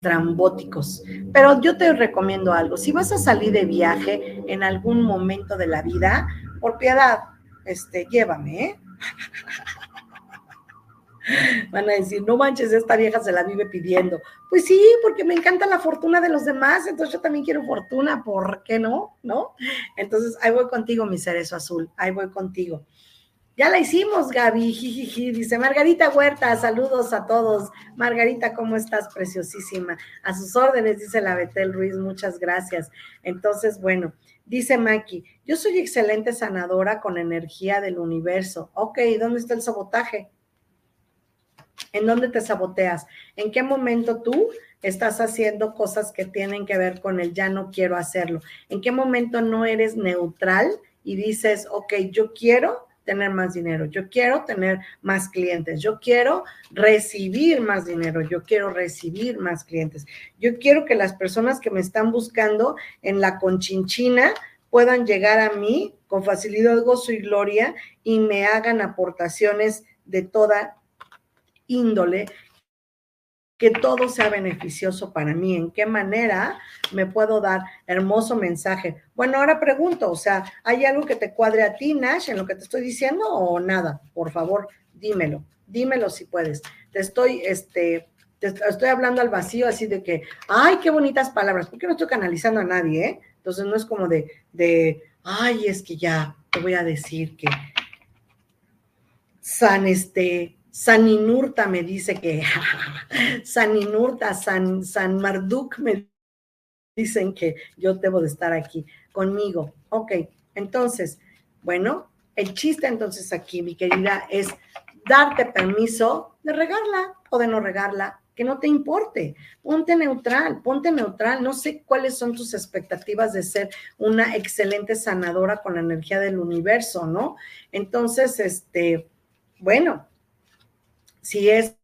extrambóticos. Pero yo te recomiendo algo, si vas a salir de viaje en algún momento de la vida, por piedad, este, llévame, ¿eh? Van a decir, no manches, esta vieja se la vive pidiendo. Pues sí, porque me encanta la fortuna de los demás, entonces yo también quiero fortuna, ¿por qué no? ¿No? Entonces, ahí voy contigo, mi cerezo azul, ahí voy contigo. Ya la hicimos, Gaby, jijiji, dice Margarita Huerta, saludos a todos. Margarita, ¿cómo estás? Preciosísima. A sus órdenes, dice la Betel Ruiz, muchas gracias. Entonces, bueno, dice Maki, yo soy excelente sanadora con energía del universo. Ok, ¿dónde está el sabotaje? ¿En dónde te saboteas? ¿En qué momento tú estás haciendo cosas que tienen que ver con el ya no quiero hacerlo? ¿En qué momento no eres neutral y dices, ok, yo quiero tener más dinero, yo quiero tener más clientes, yo quiero recibir más dinero, yo quiero recibir más clientes, yo quiero que las personas que me están buscando en la conchinchina puedan llegar a mí con facilidad, gozo y gloria y me hagan aportaciones de toda índole, que todo sea beneficioso para mí. ¿En qué manera me puedo dar hermoso mensaje? Bueno, ahora pregunto, o sea, ¿hay algo que te cuadre a ti, Nash, en lo que te estoy diciendo o nada? Por favor, dímelo, dímelo si puedes. Te estoy, este, estoy hablando al vacío así de que, ay, qué bonitas palabras, porque no estoy canalizando a nadie, ¿eh? Entonces no es como de, de, ay, es que ya te voy a decir que San este, San Inurta me dice que, San Inurta, San, San Marduk me dicen que yo debo de estar aquí conmigo. Ok, entonces, bueno, el chiste entonces aquí, mi querida, es darte permiso de regarla o de no regarla, que no te importe. Ponte neutral, ponte neutral. No sé cuáles son tus expectativas de ser una excelente sanadora con la energía del universo, ¿no? Entonces, este, bueno, si es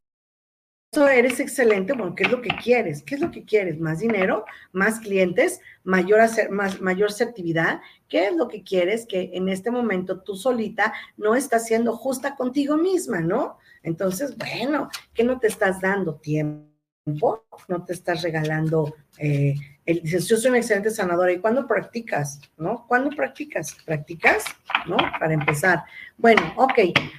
eres excelente, bueno, ¿qué es lo que quieres? ¿Qué es lo que quieres? ¿Más dinero? ¿Más clientes? ¿Mayor, más, mayor asertividad? ¿Qué es lo que quieres que en este momento tú solita no estás siendo justa contigo misma, ¿no? Entonces, bueno, ¿qué no te estás dando tiempo? No te estás regalando, eh, el, dices, yo soy una excelente sanadora. ¿Y cuándo practicas? ¿No? ¿Cuándo practicas? ¿Practicas? ¿No? Para empezar. Bueno, ok.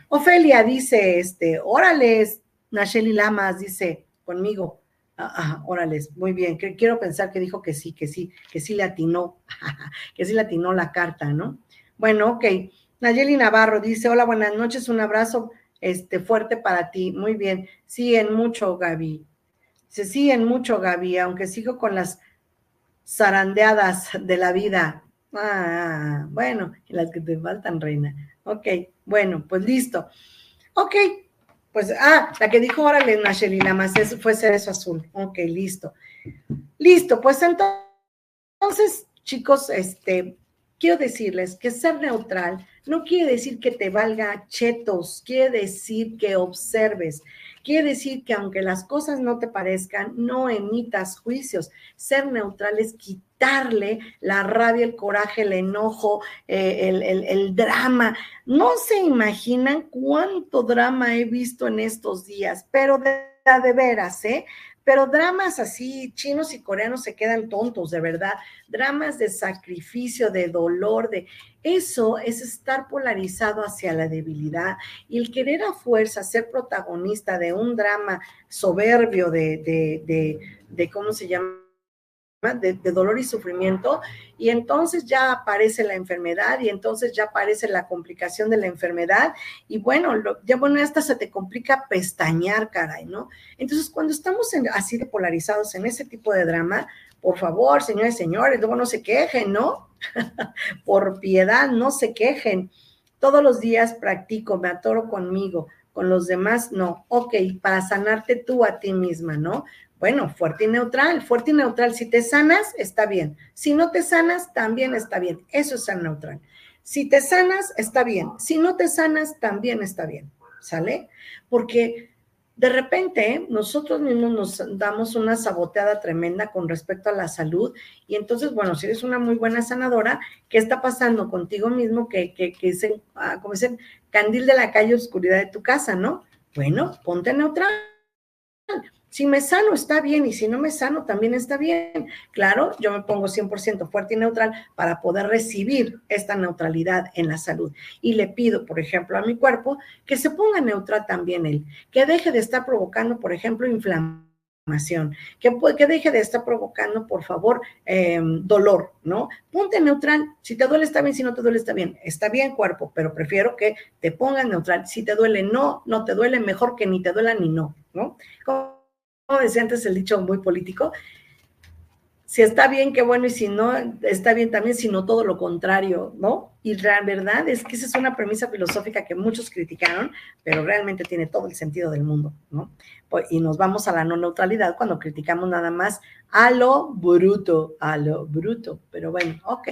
Ofelia dice, este, órale, Nacheli Lamas dice conmigo, ah, órale, muy bien, quiero pensar que dijo que sí, que sí, que sí le atinó, que sí le atinó la carta, ¿no? Bueno, ok. Nayeli Navarro dice, hola, buenas noches, un abrazo este, fuerte para ti. Muy bien. Sí, en mucho, Gaby. Dice, sí, en mucho, Gaby, aunque sigo con las zarandeadas de la vida. Ah, bueno, las que te faltan, reina. Ok, bueno, pues listo. Ok, pues, ah, la que dijo, órale, Nacheli, nada más fue Cerezo Azul. Ok, listo. Listo, pues entonces, chicos, este, quiero decirles que ser neutral no quiere decir que te valga chetos, quiere decir que observes, quiere decir que aunque las cosas no te parezcan, no emitas juicios. Ser neutral es quitarle la rabia, el coraje, el enojo, eh, el, drama. No se imaginan cuánto drama he visto en estos días, pero de, de veras, ¿eh? Pero dramas así, chinos y coreanos se quedan tontos, de verdad. Dramas de sacrificio, de dolor, de eso es estar polarizado hacia la debilidad y el querer a fuerza ser protagonista de un drama soberbio de, de, de, de ¿cómo se llama? De, dolor y sufrimiento, y entonces ya aparece la enfermedad, y entonces ya aparece la complicación de la enfermedad, y bueno, ya bueno, hasta se te complica pestañear, caray, ¿no? Entonces, cuando estamos así de polarizados en ese tipo de drama, por favor, señores señores, no se quejen, ¿no? por piedad, no se quejen. Todos los días practico, me atoro conmigo, con los demás, no. Ok, para sanarte tú a ti misma, ¿no? Bueno, fuerte y neutral, fuerte y neutral. Si te sanas, está bien. Si no te sanas, también está bien. Eso es ser neutral. Si te sanas, está bien. Si no te sanas, también está bien. ¿Sale? Porque de repente nosotros mismos nos damos una saboteada tremenda con respecto a la salud y entonces, bueno, si eres una muy buena sanadora, ¿qué está pasando contigo mismo que, que, que es, ah, como dicen, candil de la calle, oscuridad de tu casa, ¿no? Bueno, ponte neutral si me sano está bien y si no me sano también está bien. Claro, yo me pongo 100% fuerte y neutral para poder recibir esta neutralidad en la salud. Y le pido, por ejemplo, a mi cuerpo que se ponga neutral también él, que deje de estar provocando, por ejemplo, inflamación, que, que deje de estar provocando, por favor, em, dolor, ¿no? Ponte neutral. Si te duele está bien, si no te duele está bien. Está bien cuerpo, pero prefiero que te pongas neutral. Si te duele, no, no te duele, mejor que ni te duela ni no, ¿no? Decía antes el dicho muy político, si está bien, qué bueno, y si no, está bien también, sino todo lo contrario, ¿no? Y la verdad es que esa es una premisa filosófica que muchos criticaron, pero realmente tiene todo el sentido del mundo, ¿no? Pues, y nos vamos a la no neutralidad cuando criticamos nada más a lo bruto, a lo bruto. Pero bueno, ok,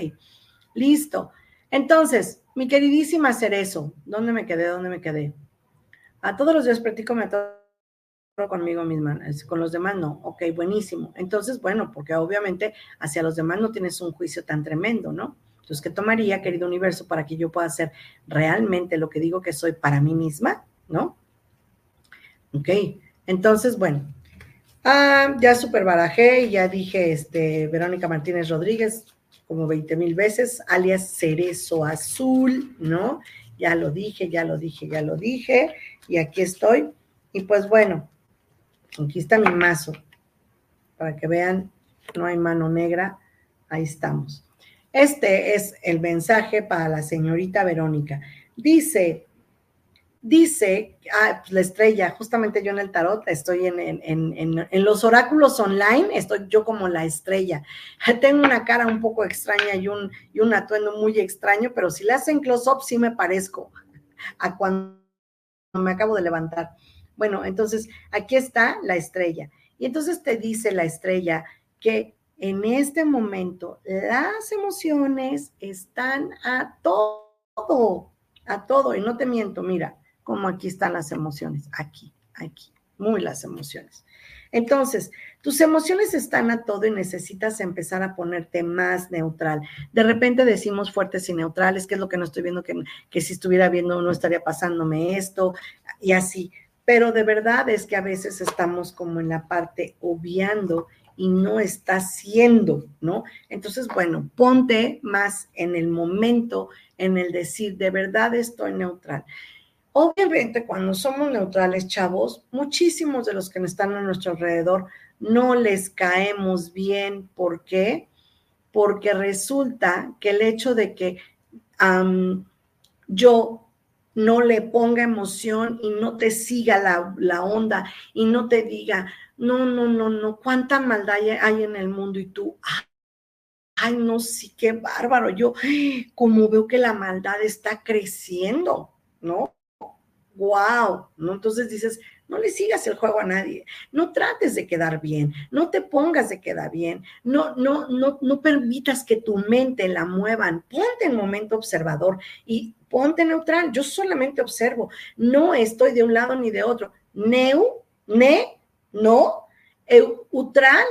listo. Entonces, mi queridísima Cerezo, ¿dónde me quedé? ¿Dónde me quedé? A todos los días practico me conmigo misma, con los demás no, ok, buenísimo. Entonces, bueno, porque obviamente hacia los demás no tienes un juicio tan tremendo, ¿no? Entonces, ¿qué tomaría, querido universo, para que yo pueda hacer realmente lo que digo que soy para mí misma, ¿no? Ok, entonces, bueno, ah, ya super barajé, ya dije, este, Verónica Martínez Rodríguez, como 20 mil veces, alias Cerezo Azul, ¿no? Ya lo dije, ya lo dije, ya lo dije, y aquí estoy. Y pues bueno, Aquí está mi mazo. Para que vean, no hay mano negra. Ahí estamos. Este es el mensaje para la señorita Verónica. Dice, dice, ah, pues la estrella, justamente yo en el tarot estoy en, en, los oráculos online, estoy yo como la estrella. Tengo una cara un poco extraña y un, y un atuendo muy extraño, pero si le hacen close-up sí me parezco a cuando me acabo de levantar. Bueno, entonces aquí está la estrella. Y entonces te dice la estrella que en este momento las emociones están a todo, a todo. Y no te miento, mira, como aquí están las emociones, aquí, aquí, muy las emociones. Entonces, tus emociones están a todo y necesitas empezar a ponerte más neutral. De repente decimos fuertes y neutrales, que es lo que no estoy viendo, que, que si estuviera viendo no estaría pasándome esto y así. Pero de verdad es que a veces estamos como en la parte obviando y no está siendo, ¿no? Entonces, bueno, ponte más en el momento, en el decir, de verdad estoy neutral. Obviamente, cuando somos neutrales, chavos, muchísimos de los que están a nuestro alrededor no les caemos bien. ¿Por qué? Porque resulta que el hecho de que yo no le ponga emoción y no te siga la, la, onda y no te diga, no, no, no, no, cuánta maldad hay en el mundo y tú, ay, no, sí, qué bárbaro. Yo, como veo que la maldad está creciendo, ¿no? wow. Entonces dices, no le sigas el juego a nadie, no trates de quedar bien, no te pongas de quedar bien, no, no, no, no permitas que tu mente la muevan, ponte en momento observador y ponte neutral, yo solamente observo, no estoy de un lado ni de otro, neu, ne, no, utral,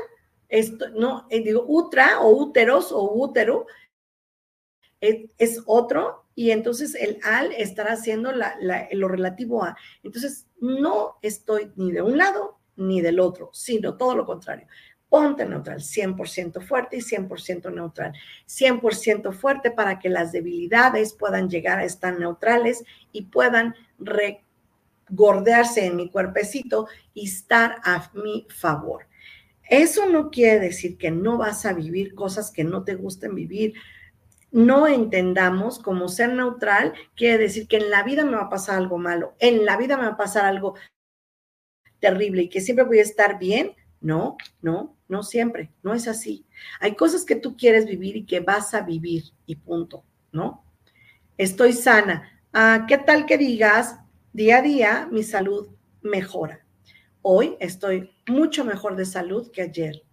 esto, no, eh, digo, utra o úteros o útero, es, es otro y entonces el al estará haciendo lo relativo a. Entonces, no estoy ni de un lado ni del otro, sino todo lo contrario. Ponte neutral, 100% fuerte y 100% neutral. 100% fuerte para que las debilidades puedan llegar a estar neutrales y puedan regordearse en mi cuerpecito y estar a mi favor. Eso no quiere decir que no vas a vivir cosas que no te gusten vivir, no entendamos como ser neutral quiere decir que en la vida me va a pasar algo malo, en la vida me va a pasar algo terrible y que siempre voy a estar bien. No, no, no siempre, no es así. Hay cosas que tú quieres vivir y que vas a vivir y punto, ¿no? Estoy sana. Ah, ¿Qué tal que digas, día a día mi salud mejora? Hoy estoy mucho mejor de salud que ayer.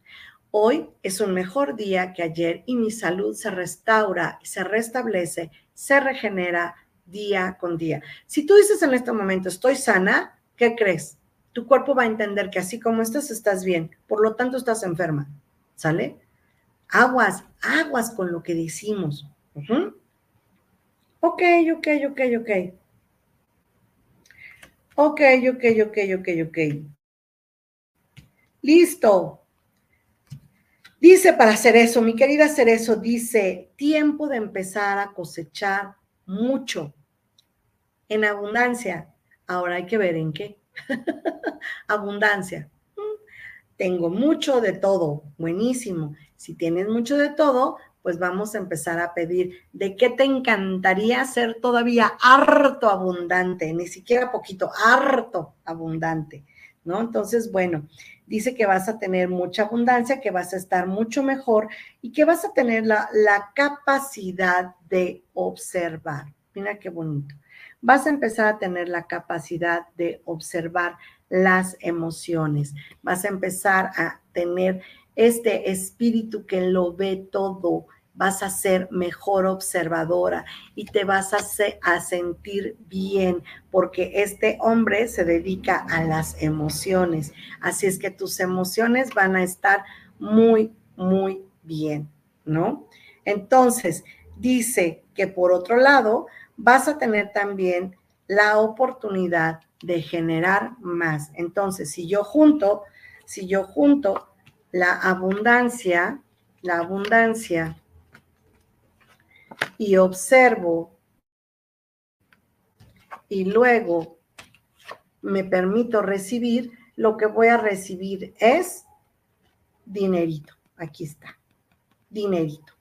Hoy es un mejor día que ayer y mi salud se restaura, se restablece, se regenera día con día. Si tú dices en este momento, estoy sana, ¿qué crees? Tu cuerpo va a entender que así como estás, estás bien. Por lo tanto, estás enferma. ¿Sale? Aguas, aguas con lo que decimos. Ok, ok, ok, ok. Ok, ok, ok, ok, ok. Listo. Dice para hacer eso, mi querida eso, dice, tiempo de empezar a cosechar mucho en abundancia. Ahora hay que ver en qué. abundancia. Mm, tengo mucho de todo, buenísimo. Si tienes mucho de todo, pues vamos a empezar a pedir de qué te encantaría ser todavía harto abundante, ni siquiera poquito, harto abundante, ¿no? Entonces, bueno, dice que vas a tener mucha abundancia, que vas a estar mucho mejor y que vas a tener la, capacidad de observar. Mira qué bonito. Vas a empezar a tener la capacidad de observar las emociones. Vas a empezar a tener este espíritu que lo ve todo, vas a ser mejor observadora y te vas a, a, sentir bien porque este hombre se dedica a las emociones. Así es que tus emociones van a estar muy, muy bien, ¿no? Entonces, dice que por otro lado, vas a tener también la oportunidad de generar más. Entonces, si yo junto, si yo junto la abundancia, la abundancia y observo y luego me permito recibir, lo que voy a recibir es dinerito. Aquí está, dinerito.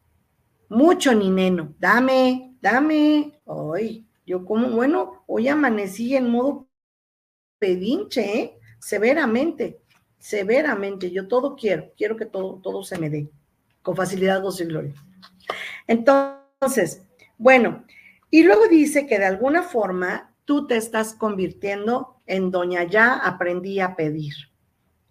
Mucho nineno. Dame, dame. Ay, yo como, bueno, hoy amanecí en modo pedinche, ¿eh? severamente, severamente. Yo todo quiero, quiero que todo, todo se me dé. Con facilidad, gozo y gloria. Entonces, bueno, y luego dice que de alguna forma tú te estás convirtiendo en doña ya aprendí a pedir.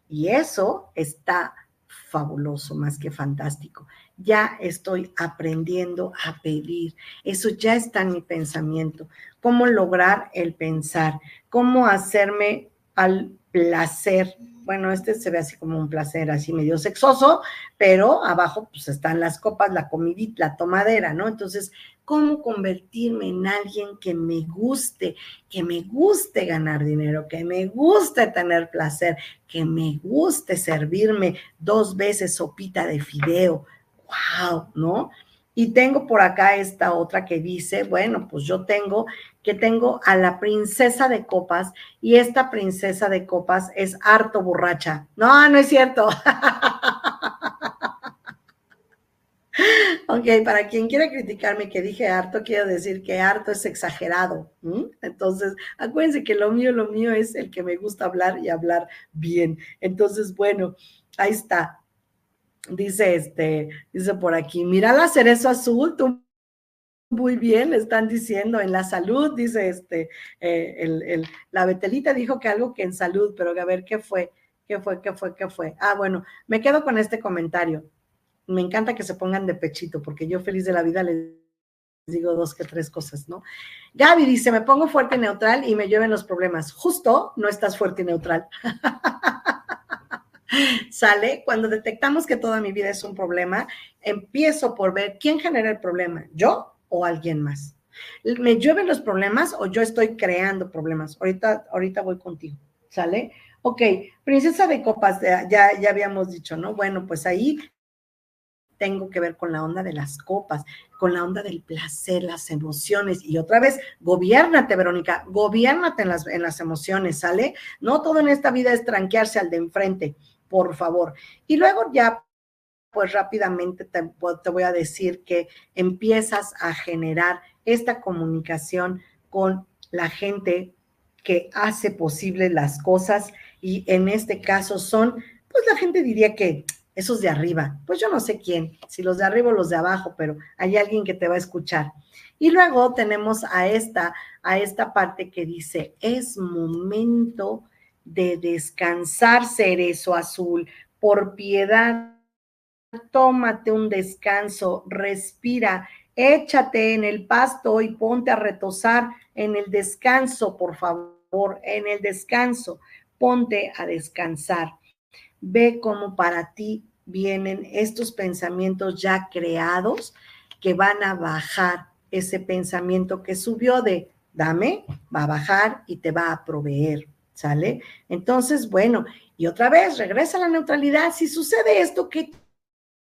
Y eso está fabuloso, más que fantástico. Ya estoy aprendiendo a pedir. Eso ya está en mi pensamiento. Cómo lograr el pensar, cómo hacerme al placer. Bueno, este se ve así como un placer así medio sexoso, pero abajo pues están las copas, la comidita, la tomadera, ¿no? Entonces, cómo convertirme en alguien que me guste, que me guste ganar dinero, que me guste tener placer, que me guste servirme dos veces sopita de fideo. ¡Wow! ¿No? Y tengo por acá esta otra que dice, bueno, pues yo tengo tengo a la princesa de copas y esta princesa de copas es harto borracha. No, no es cierto. Ok, para quien quiera criticarme que dije harto, quiero decir que harto es exagerado. Entonces, acuérdense que lo mío, lo mío es el que me gusta hablar y hablar bien. Entonces, bueno, ahí está. Dice este, dice por aquí, mira la cerezo azul, tú muy bien, le están diciendo en la salud, dice este, eh, la Betelita dijo que algo que en salud, pero a ver qué fue, qué fue, qué fue, qué fue. Ah, bueno, me quedo con este comentario me encanta que se pongan de pechito, porque yo feliz de la vida les digo dos que tres cosas, ¿no? Gaby dice, me pongo fuerte y neutral y me lleven los problemas. Justo no estás fuerte y neutral. ¿Sale? Cuando detectamos que toda mi vida es un problema, empiezo por ver quién genera el problema, yo o alguien más. ¿Me llueven los problemas o yo estoy creando problemas? Ahorita, ahorita voy contigo, ¿sale? Ok, princesa de copas, ya, ya habíamos dicho, ¿no? Bueno, pues ahí tengo que ver con la onda de las copas, con la onda del placer, las emociones. Y otra vez, gobiérnate, Verónica, gobiérnate en las, en las emociones, ¿sale? No todo en esta vida es tranquearse al de enfrente, por favor. Y luego ya, pues rápidamente te, voy a decir que empiezas a generar esta comunicación con la gente que hace posible las cosas y en este caso son, pues la gente diría que esos de arriba, pues yo no sé quién, si los de arriba o los de abajo, pero hay alguien que te va a escuchar. Y luego tenemos a esta, a esta parte que dice, es momento de descansar, cerezo azul, por piedad, tómate un descanso, respira, échate en el pasto y ponte a retosar en el descanso, por favor, en el descanso, ponte a descansar. Ve como para ti vienen estos pensamientos ya creados que van a bajar ese pensamiento que subió de dame, va a bajar y te va a proveer, ¿sale? Entonces, bueno, y otra vez, regresa a la neutralidad. Si sucede esto, qué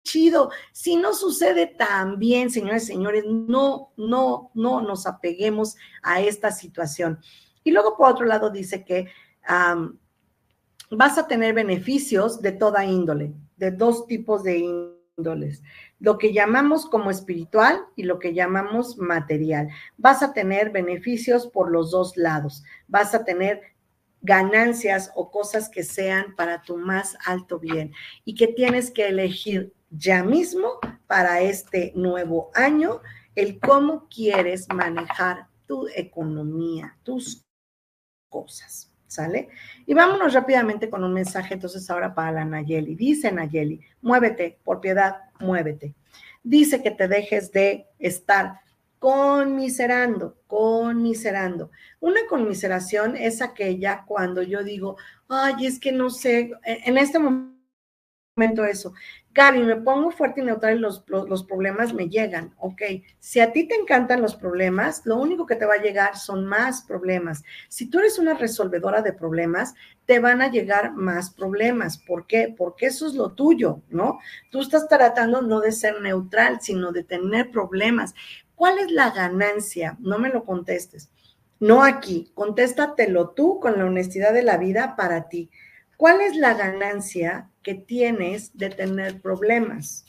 chido. Si no sucede también, señores señores, no, no, no nos apeguemos a esta situación. Y luego, por otro lado, dice que vas a tener beneficios de toda índole, de dos tipos de índoles, lo que llamamos como espiritual y lo que llamamos material. Vas a tener beneficios por los dos lados, vas a tener ganancias o cosas que sean para tu más alto bien y que tienes que elegir ya mismo para este nuevo año el cómo quieres manejar tu economía, tus cosas. ¿sale? Y vámonos rápidamente con un mensaje entonces ahora para la Nayeli. Dice Nayeli, muévete, por piedad, muévete. Dice que te dejes de estar conmiserando, conmiserando. Una conmiseración es aquella cuando yo digo, ay, es que no sé, en este momento eso, Gaby, me pongo fuerte y neutral y los, los, problemas me llegan. Ok, si a ti te encantan los problemas, lo único que te va a llegar son más problemas. Si tú eres una resolvedora de problemas, te van a llegar más problemas. ¿Por qué? Porque eso es lo tuyo, ¿no? Tú estás tratando no de ser neutral, sino de tener problemas. ¿Cuál es la ganancia? No me lo contestes. No aquí, contéstatelo tú con la honestidad de la vida para ti. ¿Cuál es la ganancia que tienes de tener problemas?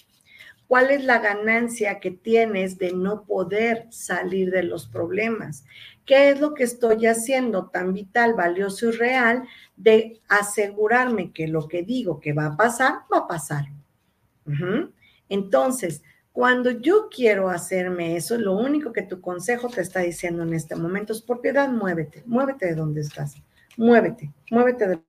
¿Cuál es la ganancia que tienes de no poder salir de los problemas? ¿Qué es lo que estoy haciendo tan vital, valioso y real de asegurarme que lo que digo que va a pasar, va a pasar? Entonces, cuando yo quiero hacerme eso, lo único que tu consejo te está diciendo en este momento es por piedad, muévete, muévete de donde estás, muévete, muévete de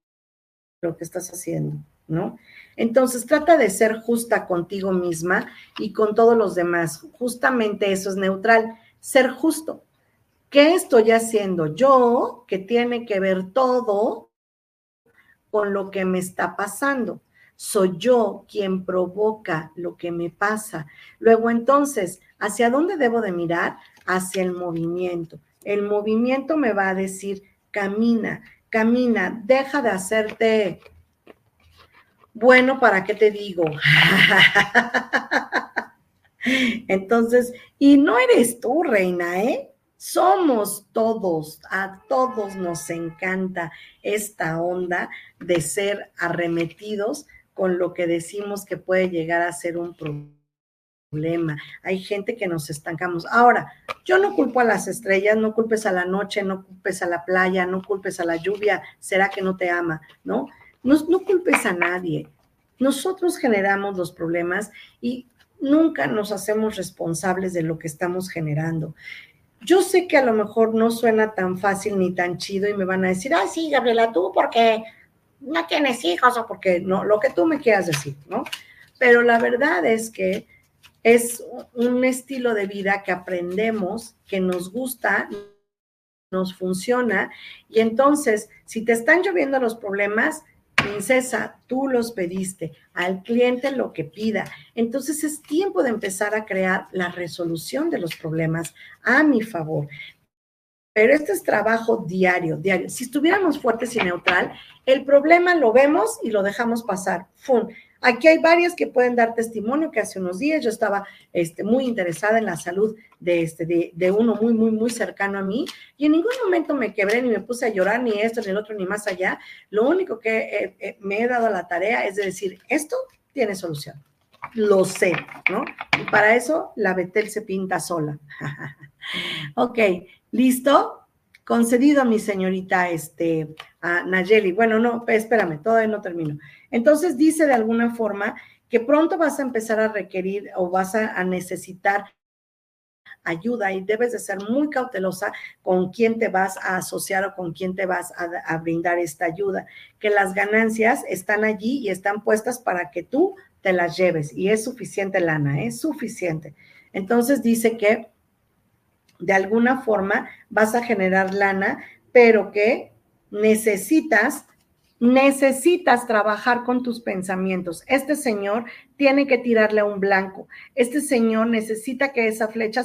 lo que estás haciendo, ¿no? Entonces trata de ser justa contigo misma y con todos los demás. Justamente eso es neutral, ser justo. ¿Qué estoy haciendo yo que tiene que ver todo con lo que me está pasando? Soy yo quien provoca lo que me pasa. Luego entonces, ¿hacia dónde debo de mirar? Hacia el movimiento. El movimiento me va a decir, camina, camina, deja de hacerte bueno, ¿para qué te digo? Entonces, y no eres tú, reina, ¿eh? Somos todos, a todos nos encanta esta onda de ser arremetidos con lo que decimos que puede llegar a ser un problema. Hay gente que nos estancamos. Ahora, yo no culpo a las estrellas, no culpes a la noche, no culpes a la playa, no culpes a la lluvia, será que no te ama, ¿no? No, culpes a nadie. Nosotros generamos los problemas y nunca nos hacemos responsables de lo que estamos generando. Yo sé que a lo mejor no suena tan fácil ni tan chido y me van a decir, ah, sí, Gabriela, tú porque no tienes hijos o porque no, lo que tú me quieras decir, ¿no? Pero la verdad es que es un estilo de vida que aprendemos, que nos gusta, nos funciona y entonces, si te están lloviendo los problemas, princesa, tú los pediste, al cliente lo que pida. Entonces es tiempo de empezar a crear la resolución de los problemas a mi favor. Pero este es trabajo diario, diario. Si estuviéramos fuertes y neutral, el problema lo vemos y lo dejamos pasar. ¡Fum! Aquí hay varias que pueden dar testimonio que hace unos días yo estaba este, muy interesada en la salud de, este, de, uno muy, muy, muy cercano a mí y en ningún momento me quebré ni me puse a llorar ni esto ni el otro ni más allá. Lo único que eh, eh, me he dado a la tarea es de decir, esto tiene solución. Lo sé, ¿no? Y para eso la Betel se pinta sola. ok, ¿listo? Concedido a mi señorita este, a Nayeli. Bueno, no, espérame, todavía no termino. Entonces dice de alguna forma que pronto vas a empezar a requerir o vas a, necesitar ayuda y debes de ser muy cautelosa con quién te vas a asociar o con quién te vas a, a, brindar esta ayuda, que las ganancias están allí y están puestas para que tú te las lleves y es suficiente lana, es suficiente. Entonces dice que de alguna forma vas a generar lana, pero que necesitas necesitas trabajar con tus pensamientos. Este señor tiene que tirarle a un blanco. Este señor necesita que esa flecha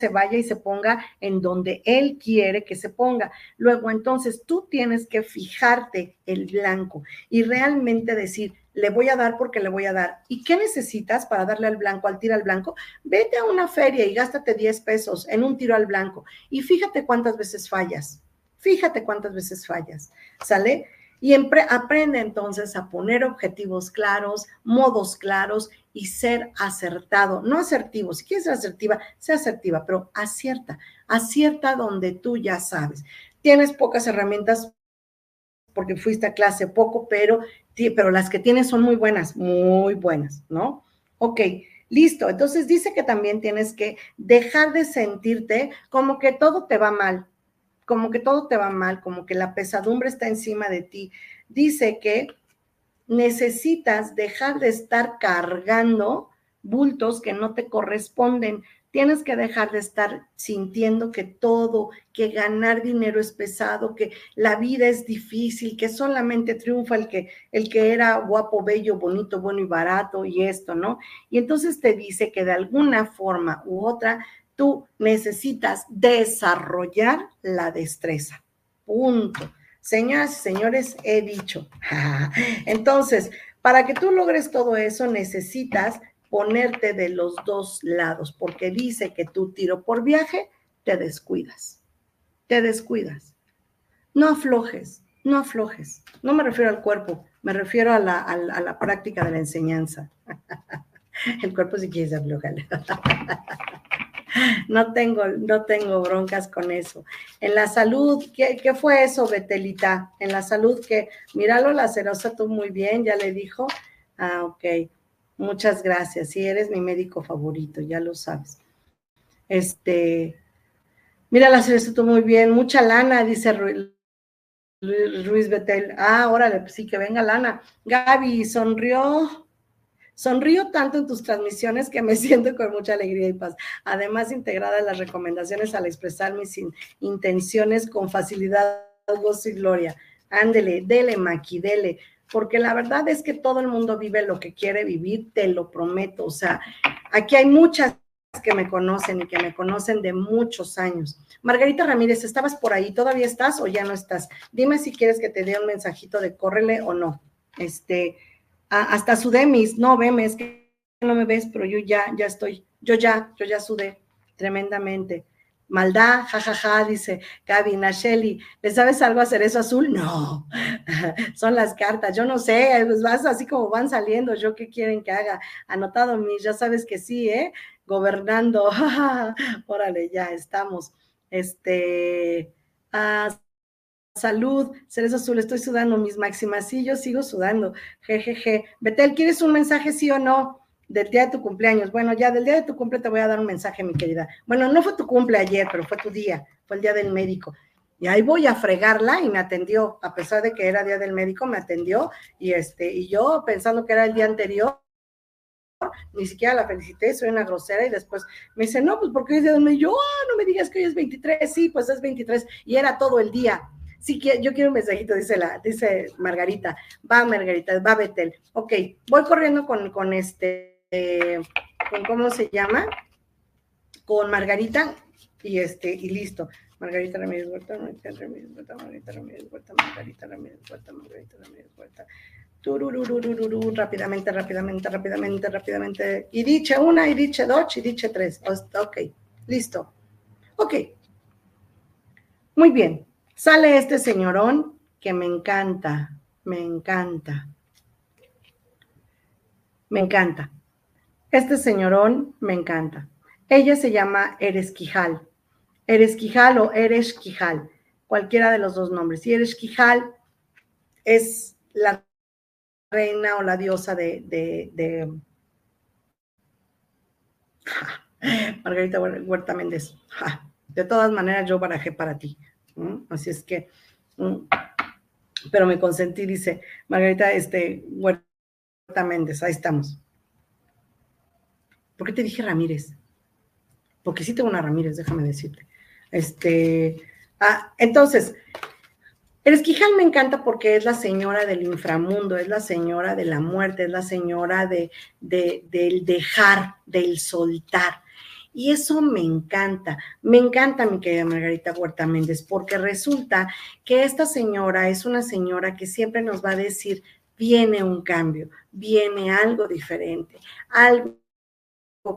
se vaya y se ponga en donde él quiere que se ponga. Luego, entonces, tú tienes que fijarte el blanco y realmente decir, le voy a dar porque le voy a dar. ¿Y qué necesitas para darle al blanco, al tiro al blanco? Vete a una feria y gástate 10 pesos en un tiro al blanco y fíjate cuántas veces fallas. Fíjate cuántas veces fallas. ¿Sale? Y aprende entonces a poner objetivos claros, modos claros y ser acertado, no asertivo. Si quieres ser asertiva, sea asertiva, pero acierta, acierta donde tú ya sabes. Tienes pocas herramientas porque fuiste a clase poco, pero, pero las que tienes son muy buenas, muy buenas, ¿no? Ok, listo. Entonces dice que también tienes que dejar de sentirte como que todo te va mal como que todo te va mal, como que la pesadumbre está encima de ti. Dice que necesitas dejar de estar cargando bultos que no te corresponden. Tienes que dejar de estar sintiendo que todo, que ganar dinero es pesado, que la vida es difícil, que solamente triunfa el que, el que era guapo, bello, bonito, bueno y barato y esto, ¿no? Y entonces te dice que de alguna forma u otra tú necesitas desarrollar la destreza. Punto. Señoras y señores, he dicho. Entonces, para que tú logres todo eso, necesitas ponerte de los dos lados, porque dice que tú tiro por viaje, te descuidas. Te descuidas. No aflojes, no aflojes. No me refiero al cuerpo, me refiero a la, a práctica de la enseñanza. El cuerpo sí quiere aflojar. No tengo, no tengo broncas con eso. En la salud, ¿qué, ¿qué, fue eso, Betelita? En la salud, que míralo, la cerosa, tú muy bien, ya le dijo. Ah, ok. Muchas gracias. Sí, eres mi médico favorito, ya lo sabes. Este, mira la tú muy bien. Mucha lana, dice Ruiz Betel. Ah, órale, pues sí, que venga lana. Gaby sonrió Sonrío tanto en tus transmisiones que me siento con mucha alegría y paz. Además, integrada en las recomendaciones al expresar mis intenciones con facilidad, gozo y gloria. Ándele, dele, Maki, dele. Porque la verdad es que todo el mundo vive lo que quiere vivir, te lo prometo. O sea, aquí hay muchas que me conocen y que me conocen de muchos años. Margarita Ramírez, ¿estabas por ahí? ¿Todavía estás o ya no estás? Dime si quieres que te dé un mensajito de córrele o no. Este, hasta sudé mis, no, veme, es que no me ves, pero yo ya, ya estoy, yo ya, yo ya sudé tremendamente. Maldad, jajaja, ja, ja, dice Gaby, Nacheli, ¿le sabes algo hacer eso azul? No, son las cartas, yo no sé, pues vas así como van saliendo, yo qué quieren que haga. Anotado mis, ya sabes que sí, ¿eh? Gobernando, órale, ya estamos. Este, ah, Salud, Ceres Azul, estoy sudando mis máximas. Sí, yo sigo sudando. Jejeje. Betel, ¿quieres un mensaje sí o no? Del día de tu cumpleaños. Bueno, ya del día de tu cumple te voy a dar un mensaje, mi querida. Bueno, no fue tu cumple ayer, pero fue tu día. Fue el día del médico. Y ahí voy a fregarla y me atendió, a pesar de que era día del médico, me atendió. Y este, y yo pensando que era el día anterior, ni siquiera la felicité, soy una grosera y después me dice, no, pues porque hoy es día del médico, yo, ah, no me digas que hoy es 23, sí, pues es 23 y era todo el día. Sí, yo quiero un mensajito, dice, la, dice Margarita. Va, Margarita, va Betel. Ok, voy corriendo con, con este, con cómo se llama, con Margarita y este, y listo. Margarita Ramírez Huerta, Margarita Ramírez Huerta, Margarita Ramírez Huerta, Margarita Ramírez Huerta, Margarita Ramírez Huerta. Turururururu, rápidamente, rápidamente, rápidamente, rápidamente. Y dice una, y dice dos, y dice tres. Ok, listo. Ok. Muy bien. Sale este señorón que me encanta, me encanta. Me encanta. Este señorón me encanta. Ella se llama Eresquijal. Eresquijal o Eresquijal, cualquiera de los dos nombres. Y Eresquijal es la reina o la diosa de, de, Margarita Huerta Méndez. De todas maneras, yo barajé para ti. Así es que, pero me consentí, dice Margarita este, Huerta Méndez, ahí estamos. ¿Por qué te dije Ramírez? Porque sí tengo una Ramírez, déjame decirte. Este, ah, entonces, el esquijal me encanta porque es la señora del inframundo, es la señora de la muerte, es la señora de, de, del dejar, del soltar. Y eso me encanta, me encanta mi querida Margarita Huerta Méndez, porque resulta que esta señora es una señora que siempre nos va a decir, viene un cambio, viene algo diferente, algo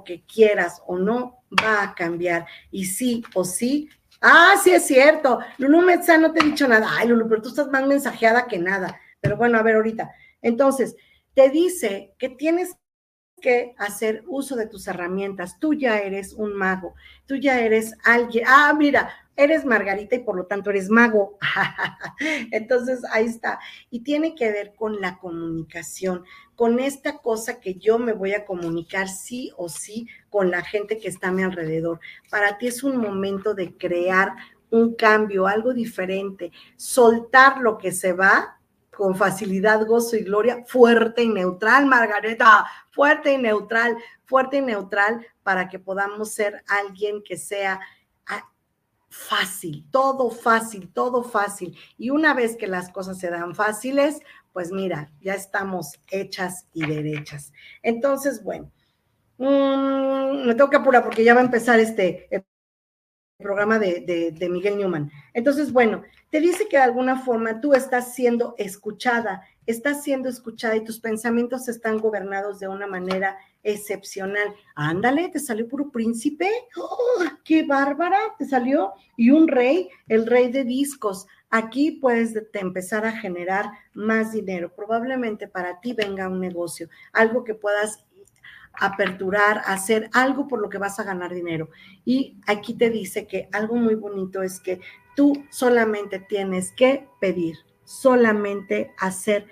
que quieras o no va a cambiar. Y sí o sí, ah, sí es cierto, Lulu Metza no te he dicho nada, ay Lulu, pero tú estás más mensajeada que nada. Pero bueno, a ver ahorita. Entonces, te dice que tienes que hacer uso de tus herramientas. Tú ya eres un mago, tú ya eres alguien. Ah, mira, eres Margarita y por lo tanto eres mago. Entonces, ahí está. Y tiene que ver con la comunicación, con esta cosa que yo me voy a comunicar sí o sí con la gente que está a mi alrededor. Para ti es un momento de crear un cambio, algo diferente, soltar lo que se va con facilidad, gozo y gloria, fuerte y neutral, Margareta, fuerte y neutral, fuerte y neutral, para que podamos ser alguien que sea fácil, todo fácil, todo fácil. Y una vez que las cosas se dan fáciles, pues mira, ya estamos hechas y derechas. Entonces, bueno, mm, me tengo que apurar porque ya va a empezar este programa de, Miguel Newman. Entonces, bueno, te dice que de alguna forma tú estás siendo escuchada, estás siendo escuchada y tus pensamientos están gobernados de una manera excepcional. Ándale, te salió puro príncipe. ¡Oh, ¡Qué bárbara! Te salió. Y un rey, el rey de discos. aquí puedes empezar a generar más dinero. Probablemente para ti venga un negocio, algo que puedas aperturar, hacer algo por lo que vas a ganar dinero. Y aquí te dice que algo muy bonito es que tú solamente tienes que pedir, solamente hacer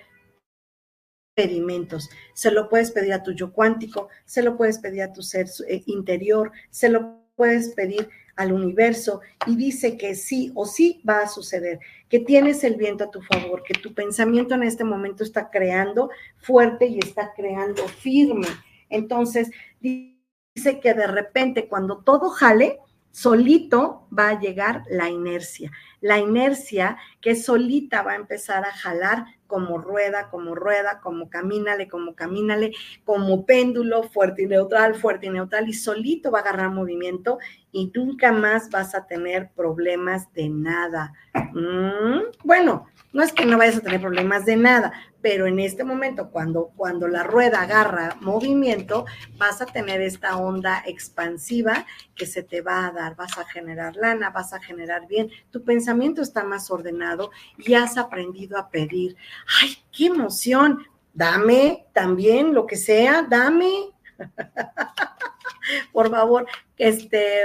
pedimentos. Se lo puedes pedir a tu yo cuántico, se lo puedes pedir a tu ser eh, interior, se lo puedes pedir al universo y dice que sí o sí va a suceder, que tienes el viento a tu favor, que tu pensamiento en este momento está creando fuerte y está creando firme. Entonces, dice que de repente cuando todo jale, solito va a llegar la inercia. La inercia que solita va a empezar a jalar como rueda, como rueda, como camínale, como camínale, como péndulo, fuerte y neutral, fuerte y neutral, y solito va a agarrar movimiento y nunca más vas a tener problemas de nada. Mm, bueno, no es que no vayas a tener problemas de nada, pero en este momento, cuando, cuando la rueda agarra movimiento, vas a tener esta onda expansiva que se te va a dar, vas a generar lana, vas a generar bien, tu pensamiento está más ordenado y has aprendido a pedir. ¡Ay, qué emoción! Dame también lo que sea, dame. Por favor, este,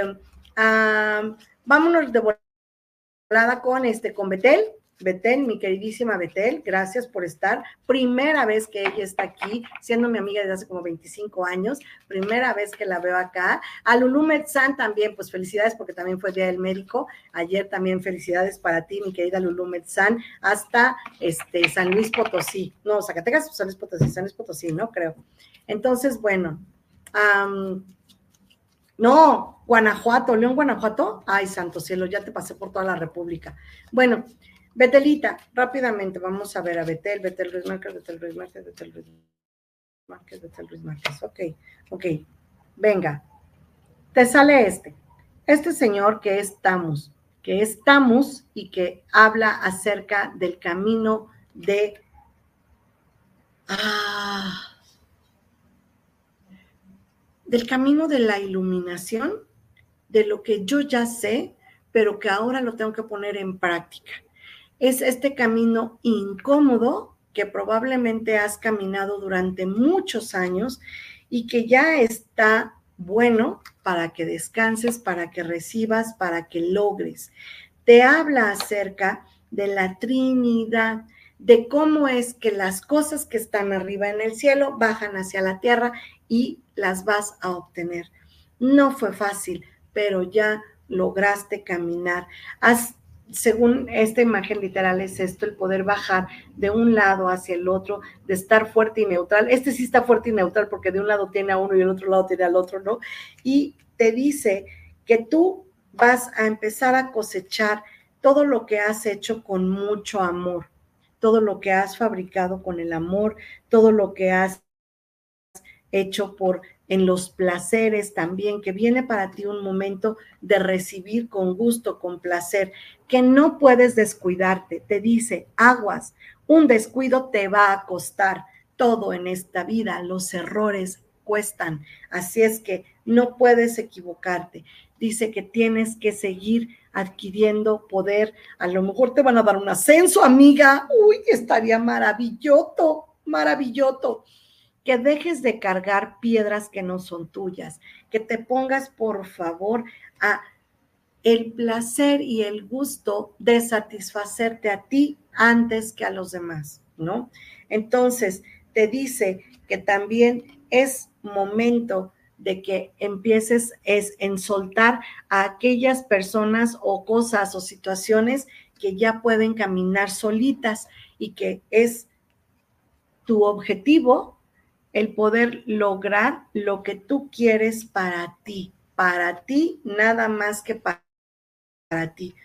vámonos de volada con este, con Betel. Betel, mi queridísima Betel, gracias por estar. Primera vez que ella está aquí, siendo mi amiga desde hace como 25 años, primera vez que la veo acá. A Lulu Metzán también, pues felicidades porque también fue Día del Médico. Ayer también felicidades para ti, mi querida Lulu Metzán, hasta este, San Luis Potosí. No, Zacatecas, San Luis Potosí, San Luis Potosí, ¿no? Creo. Entonces, bueno. no, Guanajuato, León, Guanajuato. Ay, santo cielo, ya te pasé por toda la República. Bueno, Betelita, rápidamente, vamos a ver a Betel, Betel Ruiz Márquez, Betel Ruiz Márquez, Betel Ruiz Márquez, Betel Ruiz Márquez. Ok, ok. Venga, te sale este. Este señor que es Tamus, que es Tamus y que habla acerca del camino de... Ah, del camino de la iluminación, de lo que yo ya sé, pero que ahora lo tengo que poner en práctica es este camino incómodo que probablemente has caminado durante muchos años y que ya está bueno para que descanses, para que recibas, para que logres. Te habla acerca de la Trinidad, de cómo es que las cosas que están arriba en el cielo bajan hacia la tierra y las vas a obtener. No fue fácil, pero ya lograste caminar. Has según esta imagen literal es esto, el poder bajar de un lado hacia el otro, de estar fuerte y neutral. Este sí está fuerte y neutral porque de un lado tiene a uno y el otro lado tiene al otro, ¿no? Y te dice que tú vas a empezar a cosechar todo lo que has hecho con mucho amor, todo lo que has fabricado con el amor, todo lo que has hecho por en los placeres también, que viene para ti un momento de recibir con gusto, con placer, que no puedes descuidarte. Te dice, aguas, un descuido te va a costar todo en esta vida, los errores cuestan, así es que no puedes equivocarte. Dice que tienes que seguir adquiriendo poder, a lo mejor te van a dar un ascenso, amiga, uy, estaría maravilloso, maravilloso que dejes de cargar piedras que no son tuyas, que te pongas por favor a el placer y el gusto de satisfacerte a ti antes que a los demás, ¿no? Entonces, te dice que también es momento de que empieces es en soltar a aquellas personas o cosas o situaciones que ya pueden caminar solitas y que es tu objetivo el poder lograr lo que tú quieres para ti, para ti, nada más que para, ti.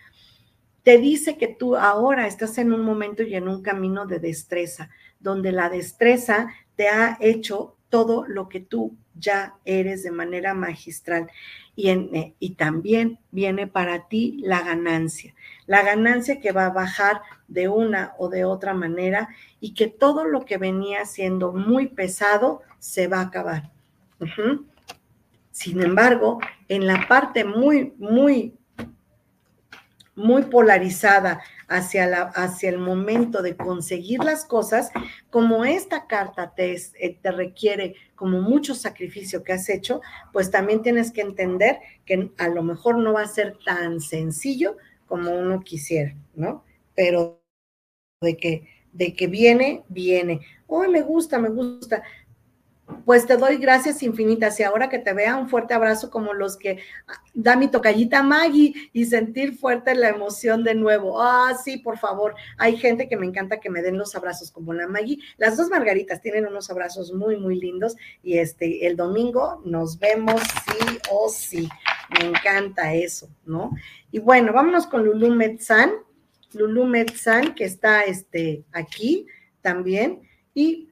Te dice que tú ahora estás en un momento y en un camino de destreza, donde la destreza te ha hecho todo lo que tú ya eres de manera magistral. Y, eh, y también viene para ti la ganancia, la ganancia que va a bajar de una o de otra manera y que todo lo que venía siendo muy pesado se va a acabar. Sin embargo, en la parte muy, muy muy polarizada hacia, la, hacia el momento de conseguir las cosas, como esta carta te, eh, te requiere como mucho sacrificio que has hecho, pues también tienes que entender que a lo mejor no va a ser tan sencillo como uno quisiera, ¿no? Pero de que, de que viene, viene. Hoy me gusta, me gusta. Pues te doy gracias infinitas y ahora que te vea un fuerte abrazo como los que da mi tocallita Maggie y sentir fuerte la emoción de nuevo. Ah, sí, por favor. Hay gente que me encanta que me den los abrazos como la Maggie. Las dos Margaritas tienen unos abrazos muy, muy lindos y este, el domingo nos vemos sí o sí. Me encanta eso, ¿no? Y bueno, vámonos con Lulu Metzán. Lulu Metzán, que está este, aquí también. Y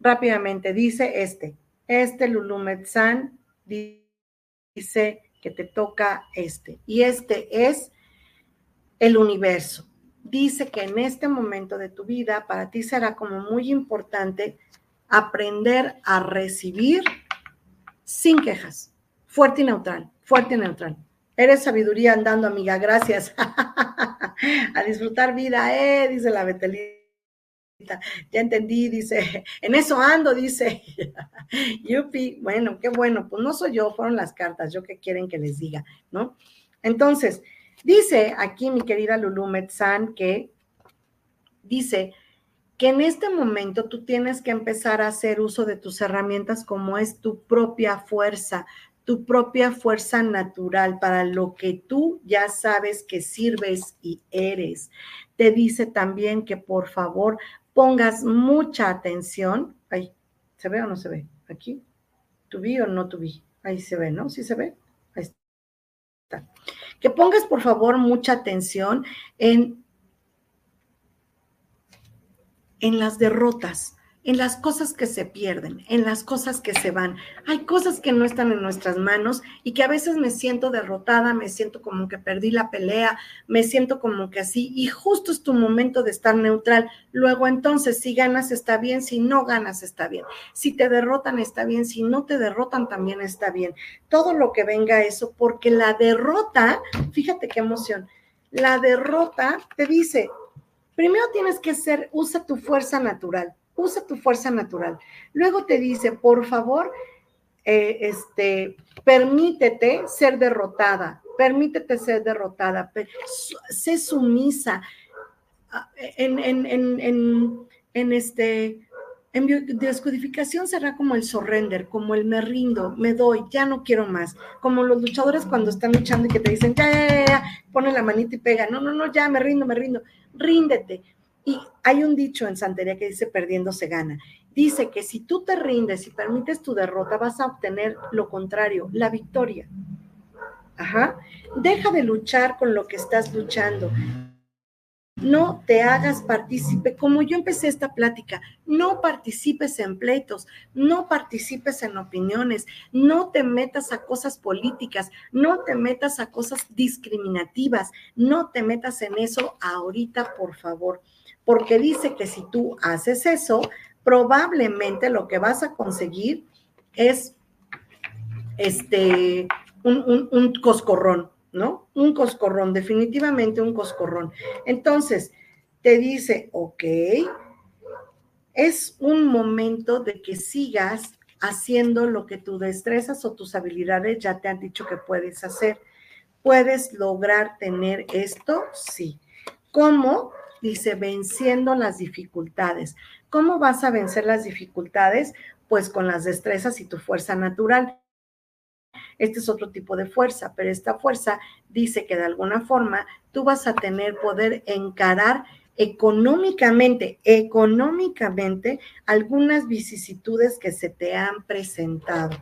rápidamente dice este, este Lulu Metzán dice que te toca este. Y este es el universo. Dice que en este momento de tu vida para ti será como muy importante aprender a recibir sin quejas, fuerte y neutral, fuerte y neutral. Eres sabiduría andando, amiga, gracias. a disfrutar vida, eh, dice la Betelita. Ya entendí, dice, en eso ando, dice. Yupi, bueno, qué bueno, pues no soy yo, fueron las cartas, yo qué quieren que les diga, ¿no? Entonces, dice aquí mi querida Lulu Metzán que dice que en este momento tú tienes que empezar a hacer uso de tus herramientas como es tu propia fuerza, tu propia fuerza natural para lo que tú ya sabes que sirves y eres. Te dice también que por favor pongas mucha atención. Ahí, ¿se ve o no se ve? Aquí, vi o no vi? Ahí se ve, ¿no? Sí se ve. Ahí está. Que pongas por favor mucha atención en, en las derrotas en las cosas que se pierden, en las cosas que se van. Hay cosas que no están en nuestras manos y que a veces me siento derrotada, me siento como que perdí la pelea, me siento como que así y justo es tu momento de estar neutral. Luego entonces, si ganas está bien, si no ganas está bien, si te derrotan está bien, si no te derrotan también está bien. Todo lo que venga eso, porque la derrota, fíjate qué emoción, la derrota te dice, primero tienes que ser, usa tu fuerza natural usa tu fuerza natural. Luego te dice, por favor, eh, este, permítete ser derrotada, permítete ser derrotada, sé sumisa. Ah, en, en, en, este, en será como el surrender, como el me rindo, me doy, ya no quiero más. Como los luchadores cuando están luchando y que te dicen, ya, ya, ya, pone la manita y pega. No, no, no, ya me rindo, me rindo. Ríndete. Y hay un dicho en santería que dice perdiendo se gana. Dice que si tú te rindes y permites tu derrota, vas a obtener lo contrario, la victoria. Ajá. Deja de luchar con lo que estás luchando. No te hagas partícipe, como yo empecé esta plática, no participes en pleitos, no participes en opiniones, no te metas a cosas políticas, no te metas a cosas discriminativas, no te metas en eso ahorita, por favor porque dice que si tú haces eso, probablemente lo que vas a conseguir es este, un, coscorrón, ¿no? Un coscorrón, definitivamente un coscorrón. Entonces, te dice, ok, es un momento de que sigas haciendo lo que tus destrezas o tus habilidades ya te han dicho que puedes hacer. ¿Puedes lograr tener esto? Sí. ¿Cómo? Dice, venciendo las dificultades. ¿Cómo vas a vencer las dificultades? Pues con las destrezas y tu fuerza natural. Este es otro tipo de fuerza, pero esta fuerza dice que de alguna forma tú vas a tener poder encarar económicamente, económicamente, algunas vicisitudes que se te han presentado.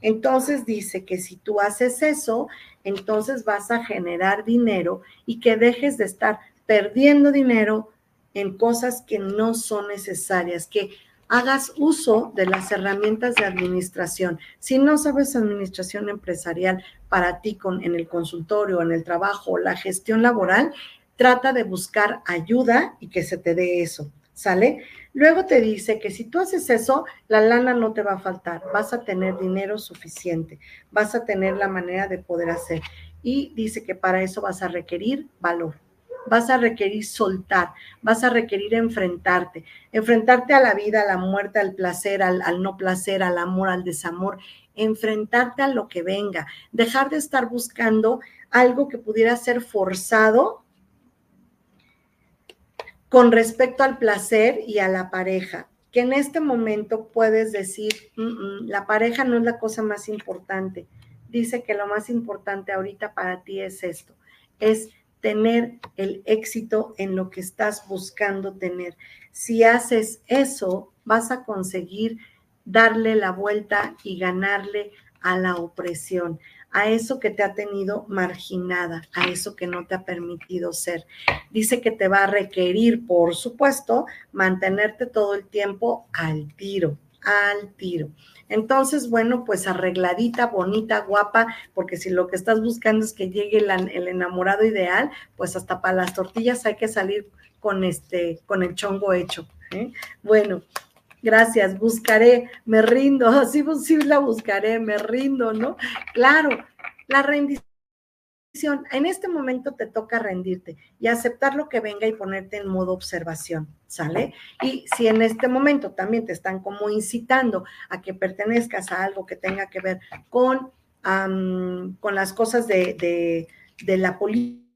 Entonces dice que si tú haces eso, entonces vas a generar dinero y que dejes de estar perdiendo dinero en cosas que no son necesarias, que hagas uso de las herramientas de administración. Si no sabes administración empresarial para ti en el consultorio, en el trabajo, la gestión laboral, trata de buscar ayuda y que se te dé eso, ¿sale? Luego te dice que si tú haces eso, la lana no te va a faltar, vas a tener dinero suficiente, vas a tener la manera de poder hacer. Y dice que para eso vas a requerir valor, vas a requerir soltar, vas a requerir enfrentarte, enfrentarte a la vida, a la muerte, al placer, al, no placer, al amor, al desamor, enfrentarte a lo que venga, dejar de estar buscando algo que pudiera ser forzado con respecto al placer y a la pareja, que en este momento puedes decir, la pareja no es la cosa más importante. Dice que lo más importante ahorita para ti es esto, es tener el éxito en lo que estás buscando tener. Si haces eso, vas a conseguir darle la vuelta y ganarle a la opresión a eso que te ha tenido marginada, a eso que no te ha permitido ser. Dice que te va a requerir, por supuesto, mantenerte todo el tiempo al tiro, al tiro. Entonces, bueno, pues arregladita, bonita, guapa, porque si lo que estás buscando es que llegue el, enamorado ideal, pues hasta para las tortillas hay que salir con este, con el chongo hecho. ¿eh? Bueno, gracias, buscaré, me rindo, así posible la buscaré, me rindo, ¿no? Claro, la rendición. En este momento te toca rendirte y aceptar lo que venga y ponerte en modo observación, ¿sale? Y si en este momento también te están como incitando a que pertenezcas a algo que tenga que ver con, con las cosas de, de, de la política,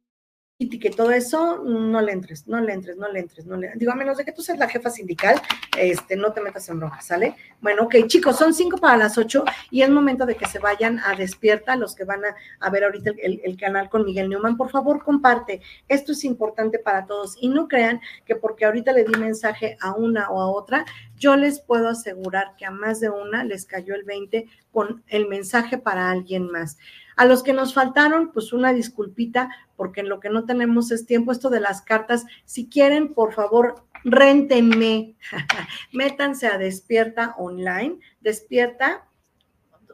y que todo eso, no le entres, no le entres, no le entres, no le Digo, a menos de que tú seas la jefa sindical, este, no te metas en roja, ¿sale? Bueno, ok, chicos, son cinco para las ocho y es momento de que se vayan a Despierta, los que van a, ver ahorita el, el, canal con Miguel Newman, por favor, comparte. Esto es importante para todos y no crean que porque ahorita le di mensaje a una o a otra, yo les puedo asegurar que a más de una les cayó el 20 con el mensaje para alguien más. A los que nos faltaron, pues una disculpita, porque en lo que no tenemos es tiempo, esto de las cartas, si quieren, por favor, réntenme, métanse a Despierta Online, Despierta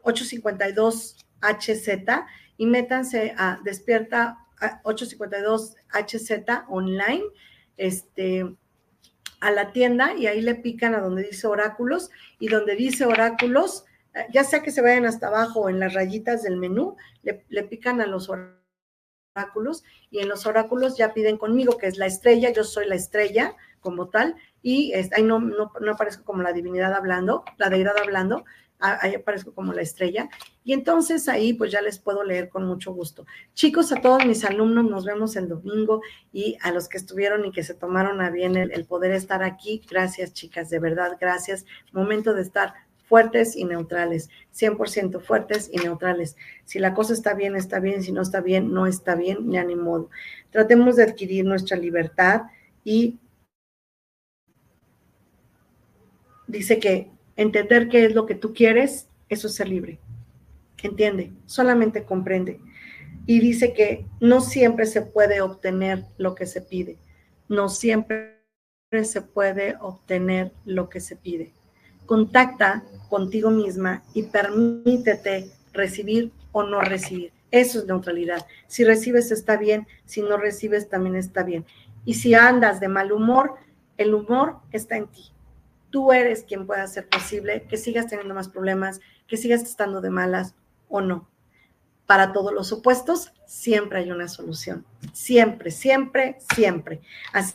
852HZ y métanse a Despierta 852HZ Online, este, a la tienda y ahí le pican a donde dice oráculos y donde dice oráculos, ya sea que se vayan hasta abajo en las rayitas del menú, le, pican a los oráculos y en los oráculos ya piden conmigo, que es la estrella, yo soy la estrella como tal, y ahí no, no, no aparezco como la divinidad hablando, la deidad hablando, ahí aparezco como la estrella. Y entonces ahí pues ya les puedo leer con mucho gusto. Chicos, a todos mis alumnos, nos vemos el domingo y a los que estuvieron y que se tomaron a bien el poder estar aquí, gracias chicas, de verdad, gracias. Momento de estar fuertes y neutrales, 100% fuertes y neutrales. Si la cosa está bien, está bien, si no está bien, no está bien, ya ni modo. Tratemos de adquirir nuestra libertad y dice que entender qué es lo que tú quieres, eso es ser libre. Entiende, solamente comprende. Y dice que no siempre se puede obtener lo que se pide, no siempre se puede obtener lo que se pide contacta contigo misma y permítete recibir o no recibir. Eso es neutralidad. Si recibes está bien, si no recibes también está bien. Y si andas de mal humor, el humor está en ti. Tú eres quien puede hacer posible que sigas teniendo más problemas, que sigas estando de malas o no. Para todos los opuestos, siempre hay una solución. Siempre, siempre, siempre. Así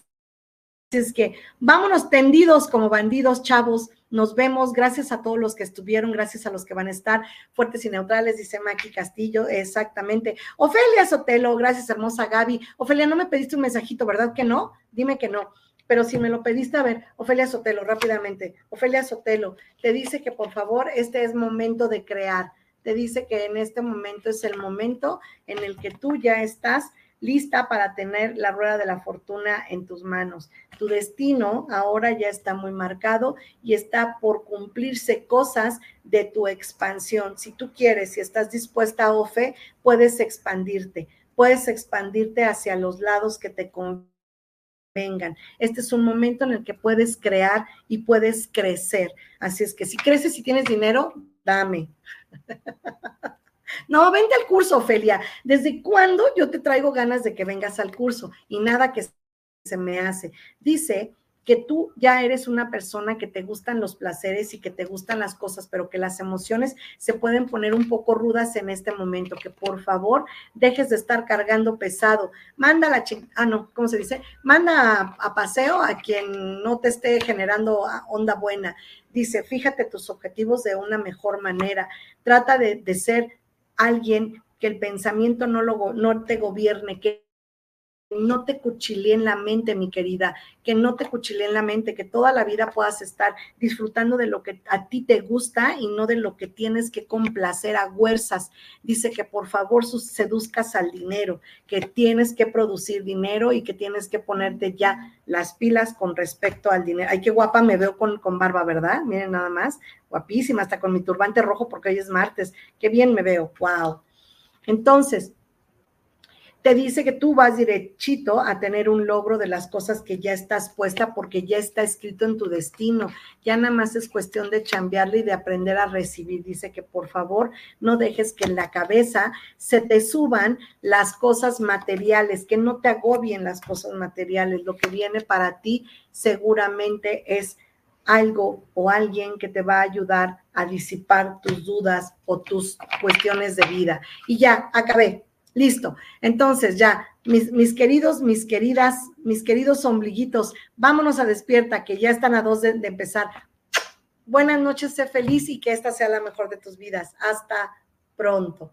es que vámonos tendidos como bandidos, chavos. Nos vemos. Gracias a todos los que estuvieron, gracias a los que van a estar fuertes y neutrales, dice Maki Castillo. Exactamente. Ofelia Sotelo, gracias, hermosa Gaby. Ofelia, no me pediste un mensajito, ¿verdad que no? Dime que no. Pero si me lo pediste, a ver, Ofelia Sotelo, rápidamente. Ofelia Sotelo, te dice que por favor, este es momento de crear. Te dice que en este momento es el momento en el que tú ya estás lista para tener la rueda de la fortuna en tus manos. Tu destino ahora ya está muy marcado y está por cumplirse cosas de tu expansión. Si tú quieres, si estás dispuesta a Ofe, puedes expandirte, puedes expandirte hacia los lados que te convengan. Este es un momento en el que puedes crear y puedes crecer. Así es que si creces y tienes dinero, dame. No, vente al curso, Ofelia. ¿Desde cuándo yo te traigo ganas de que vengas al curso? Y nada que se me hace. Dice que tú ya eres una persona que te gustan los placeres y que te gustan las cosas, pero que las emociones se pueden poner un poco rudas en este momento, que por favor dejes de estar cargando pesado. Manda la ching ah, no, ¿cómo se dice? Manda a, paseo a quien no te esté generando onda buena. Dice, fíjate tus objetivos de una mejor manera. Trata de ser alguien que el pensamiento no, lo, no te gobierne, que no te cuchilee en la mente, mi querida, que no te cuchilee en la mente, que toda la vida puedas estar disfrutando de lo que a ti te gusta y no de lo que tienes que complacer a huerzas. Dice que por favor seduzcas al dinero, que tienes que producir dinero y que tienes que ponerte ya las pilas con respecto al dinero. Ay, qué guapa me veo con, con barba, ¿verdad? Miren nada más, guapísima, hasta con mi turbante rojo porque hoy es martes. Qué bien me veo, wow. Entonces, te dice que tú vas derechito a tener un logro de las cosas que ya estás puesta porque ya está escrito en tu destino. Ya nada más es cuestión de chambearle y de aprender a recibir. Dice que por favor no dejes que en la cabeza se te suban las cosas materiales, que no te agobien las cosas materiales. Lo que viene para ti seguramente es algo o alguien que te va a ayudar a disipar tus dudas o tus cuestiones de vida. Y ya, acabé. Listo. Entonces, ya, mis, mis, queridos, mis queridas, mis queridos ombliguitos, vámonos a despierta, que ya están a dos de, de empezar. Buenas noches, sé feliz y que esta sea la mejor de tus vidas. Hasta pronto.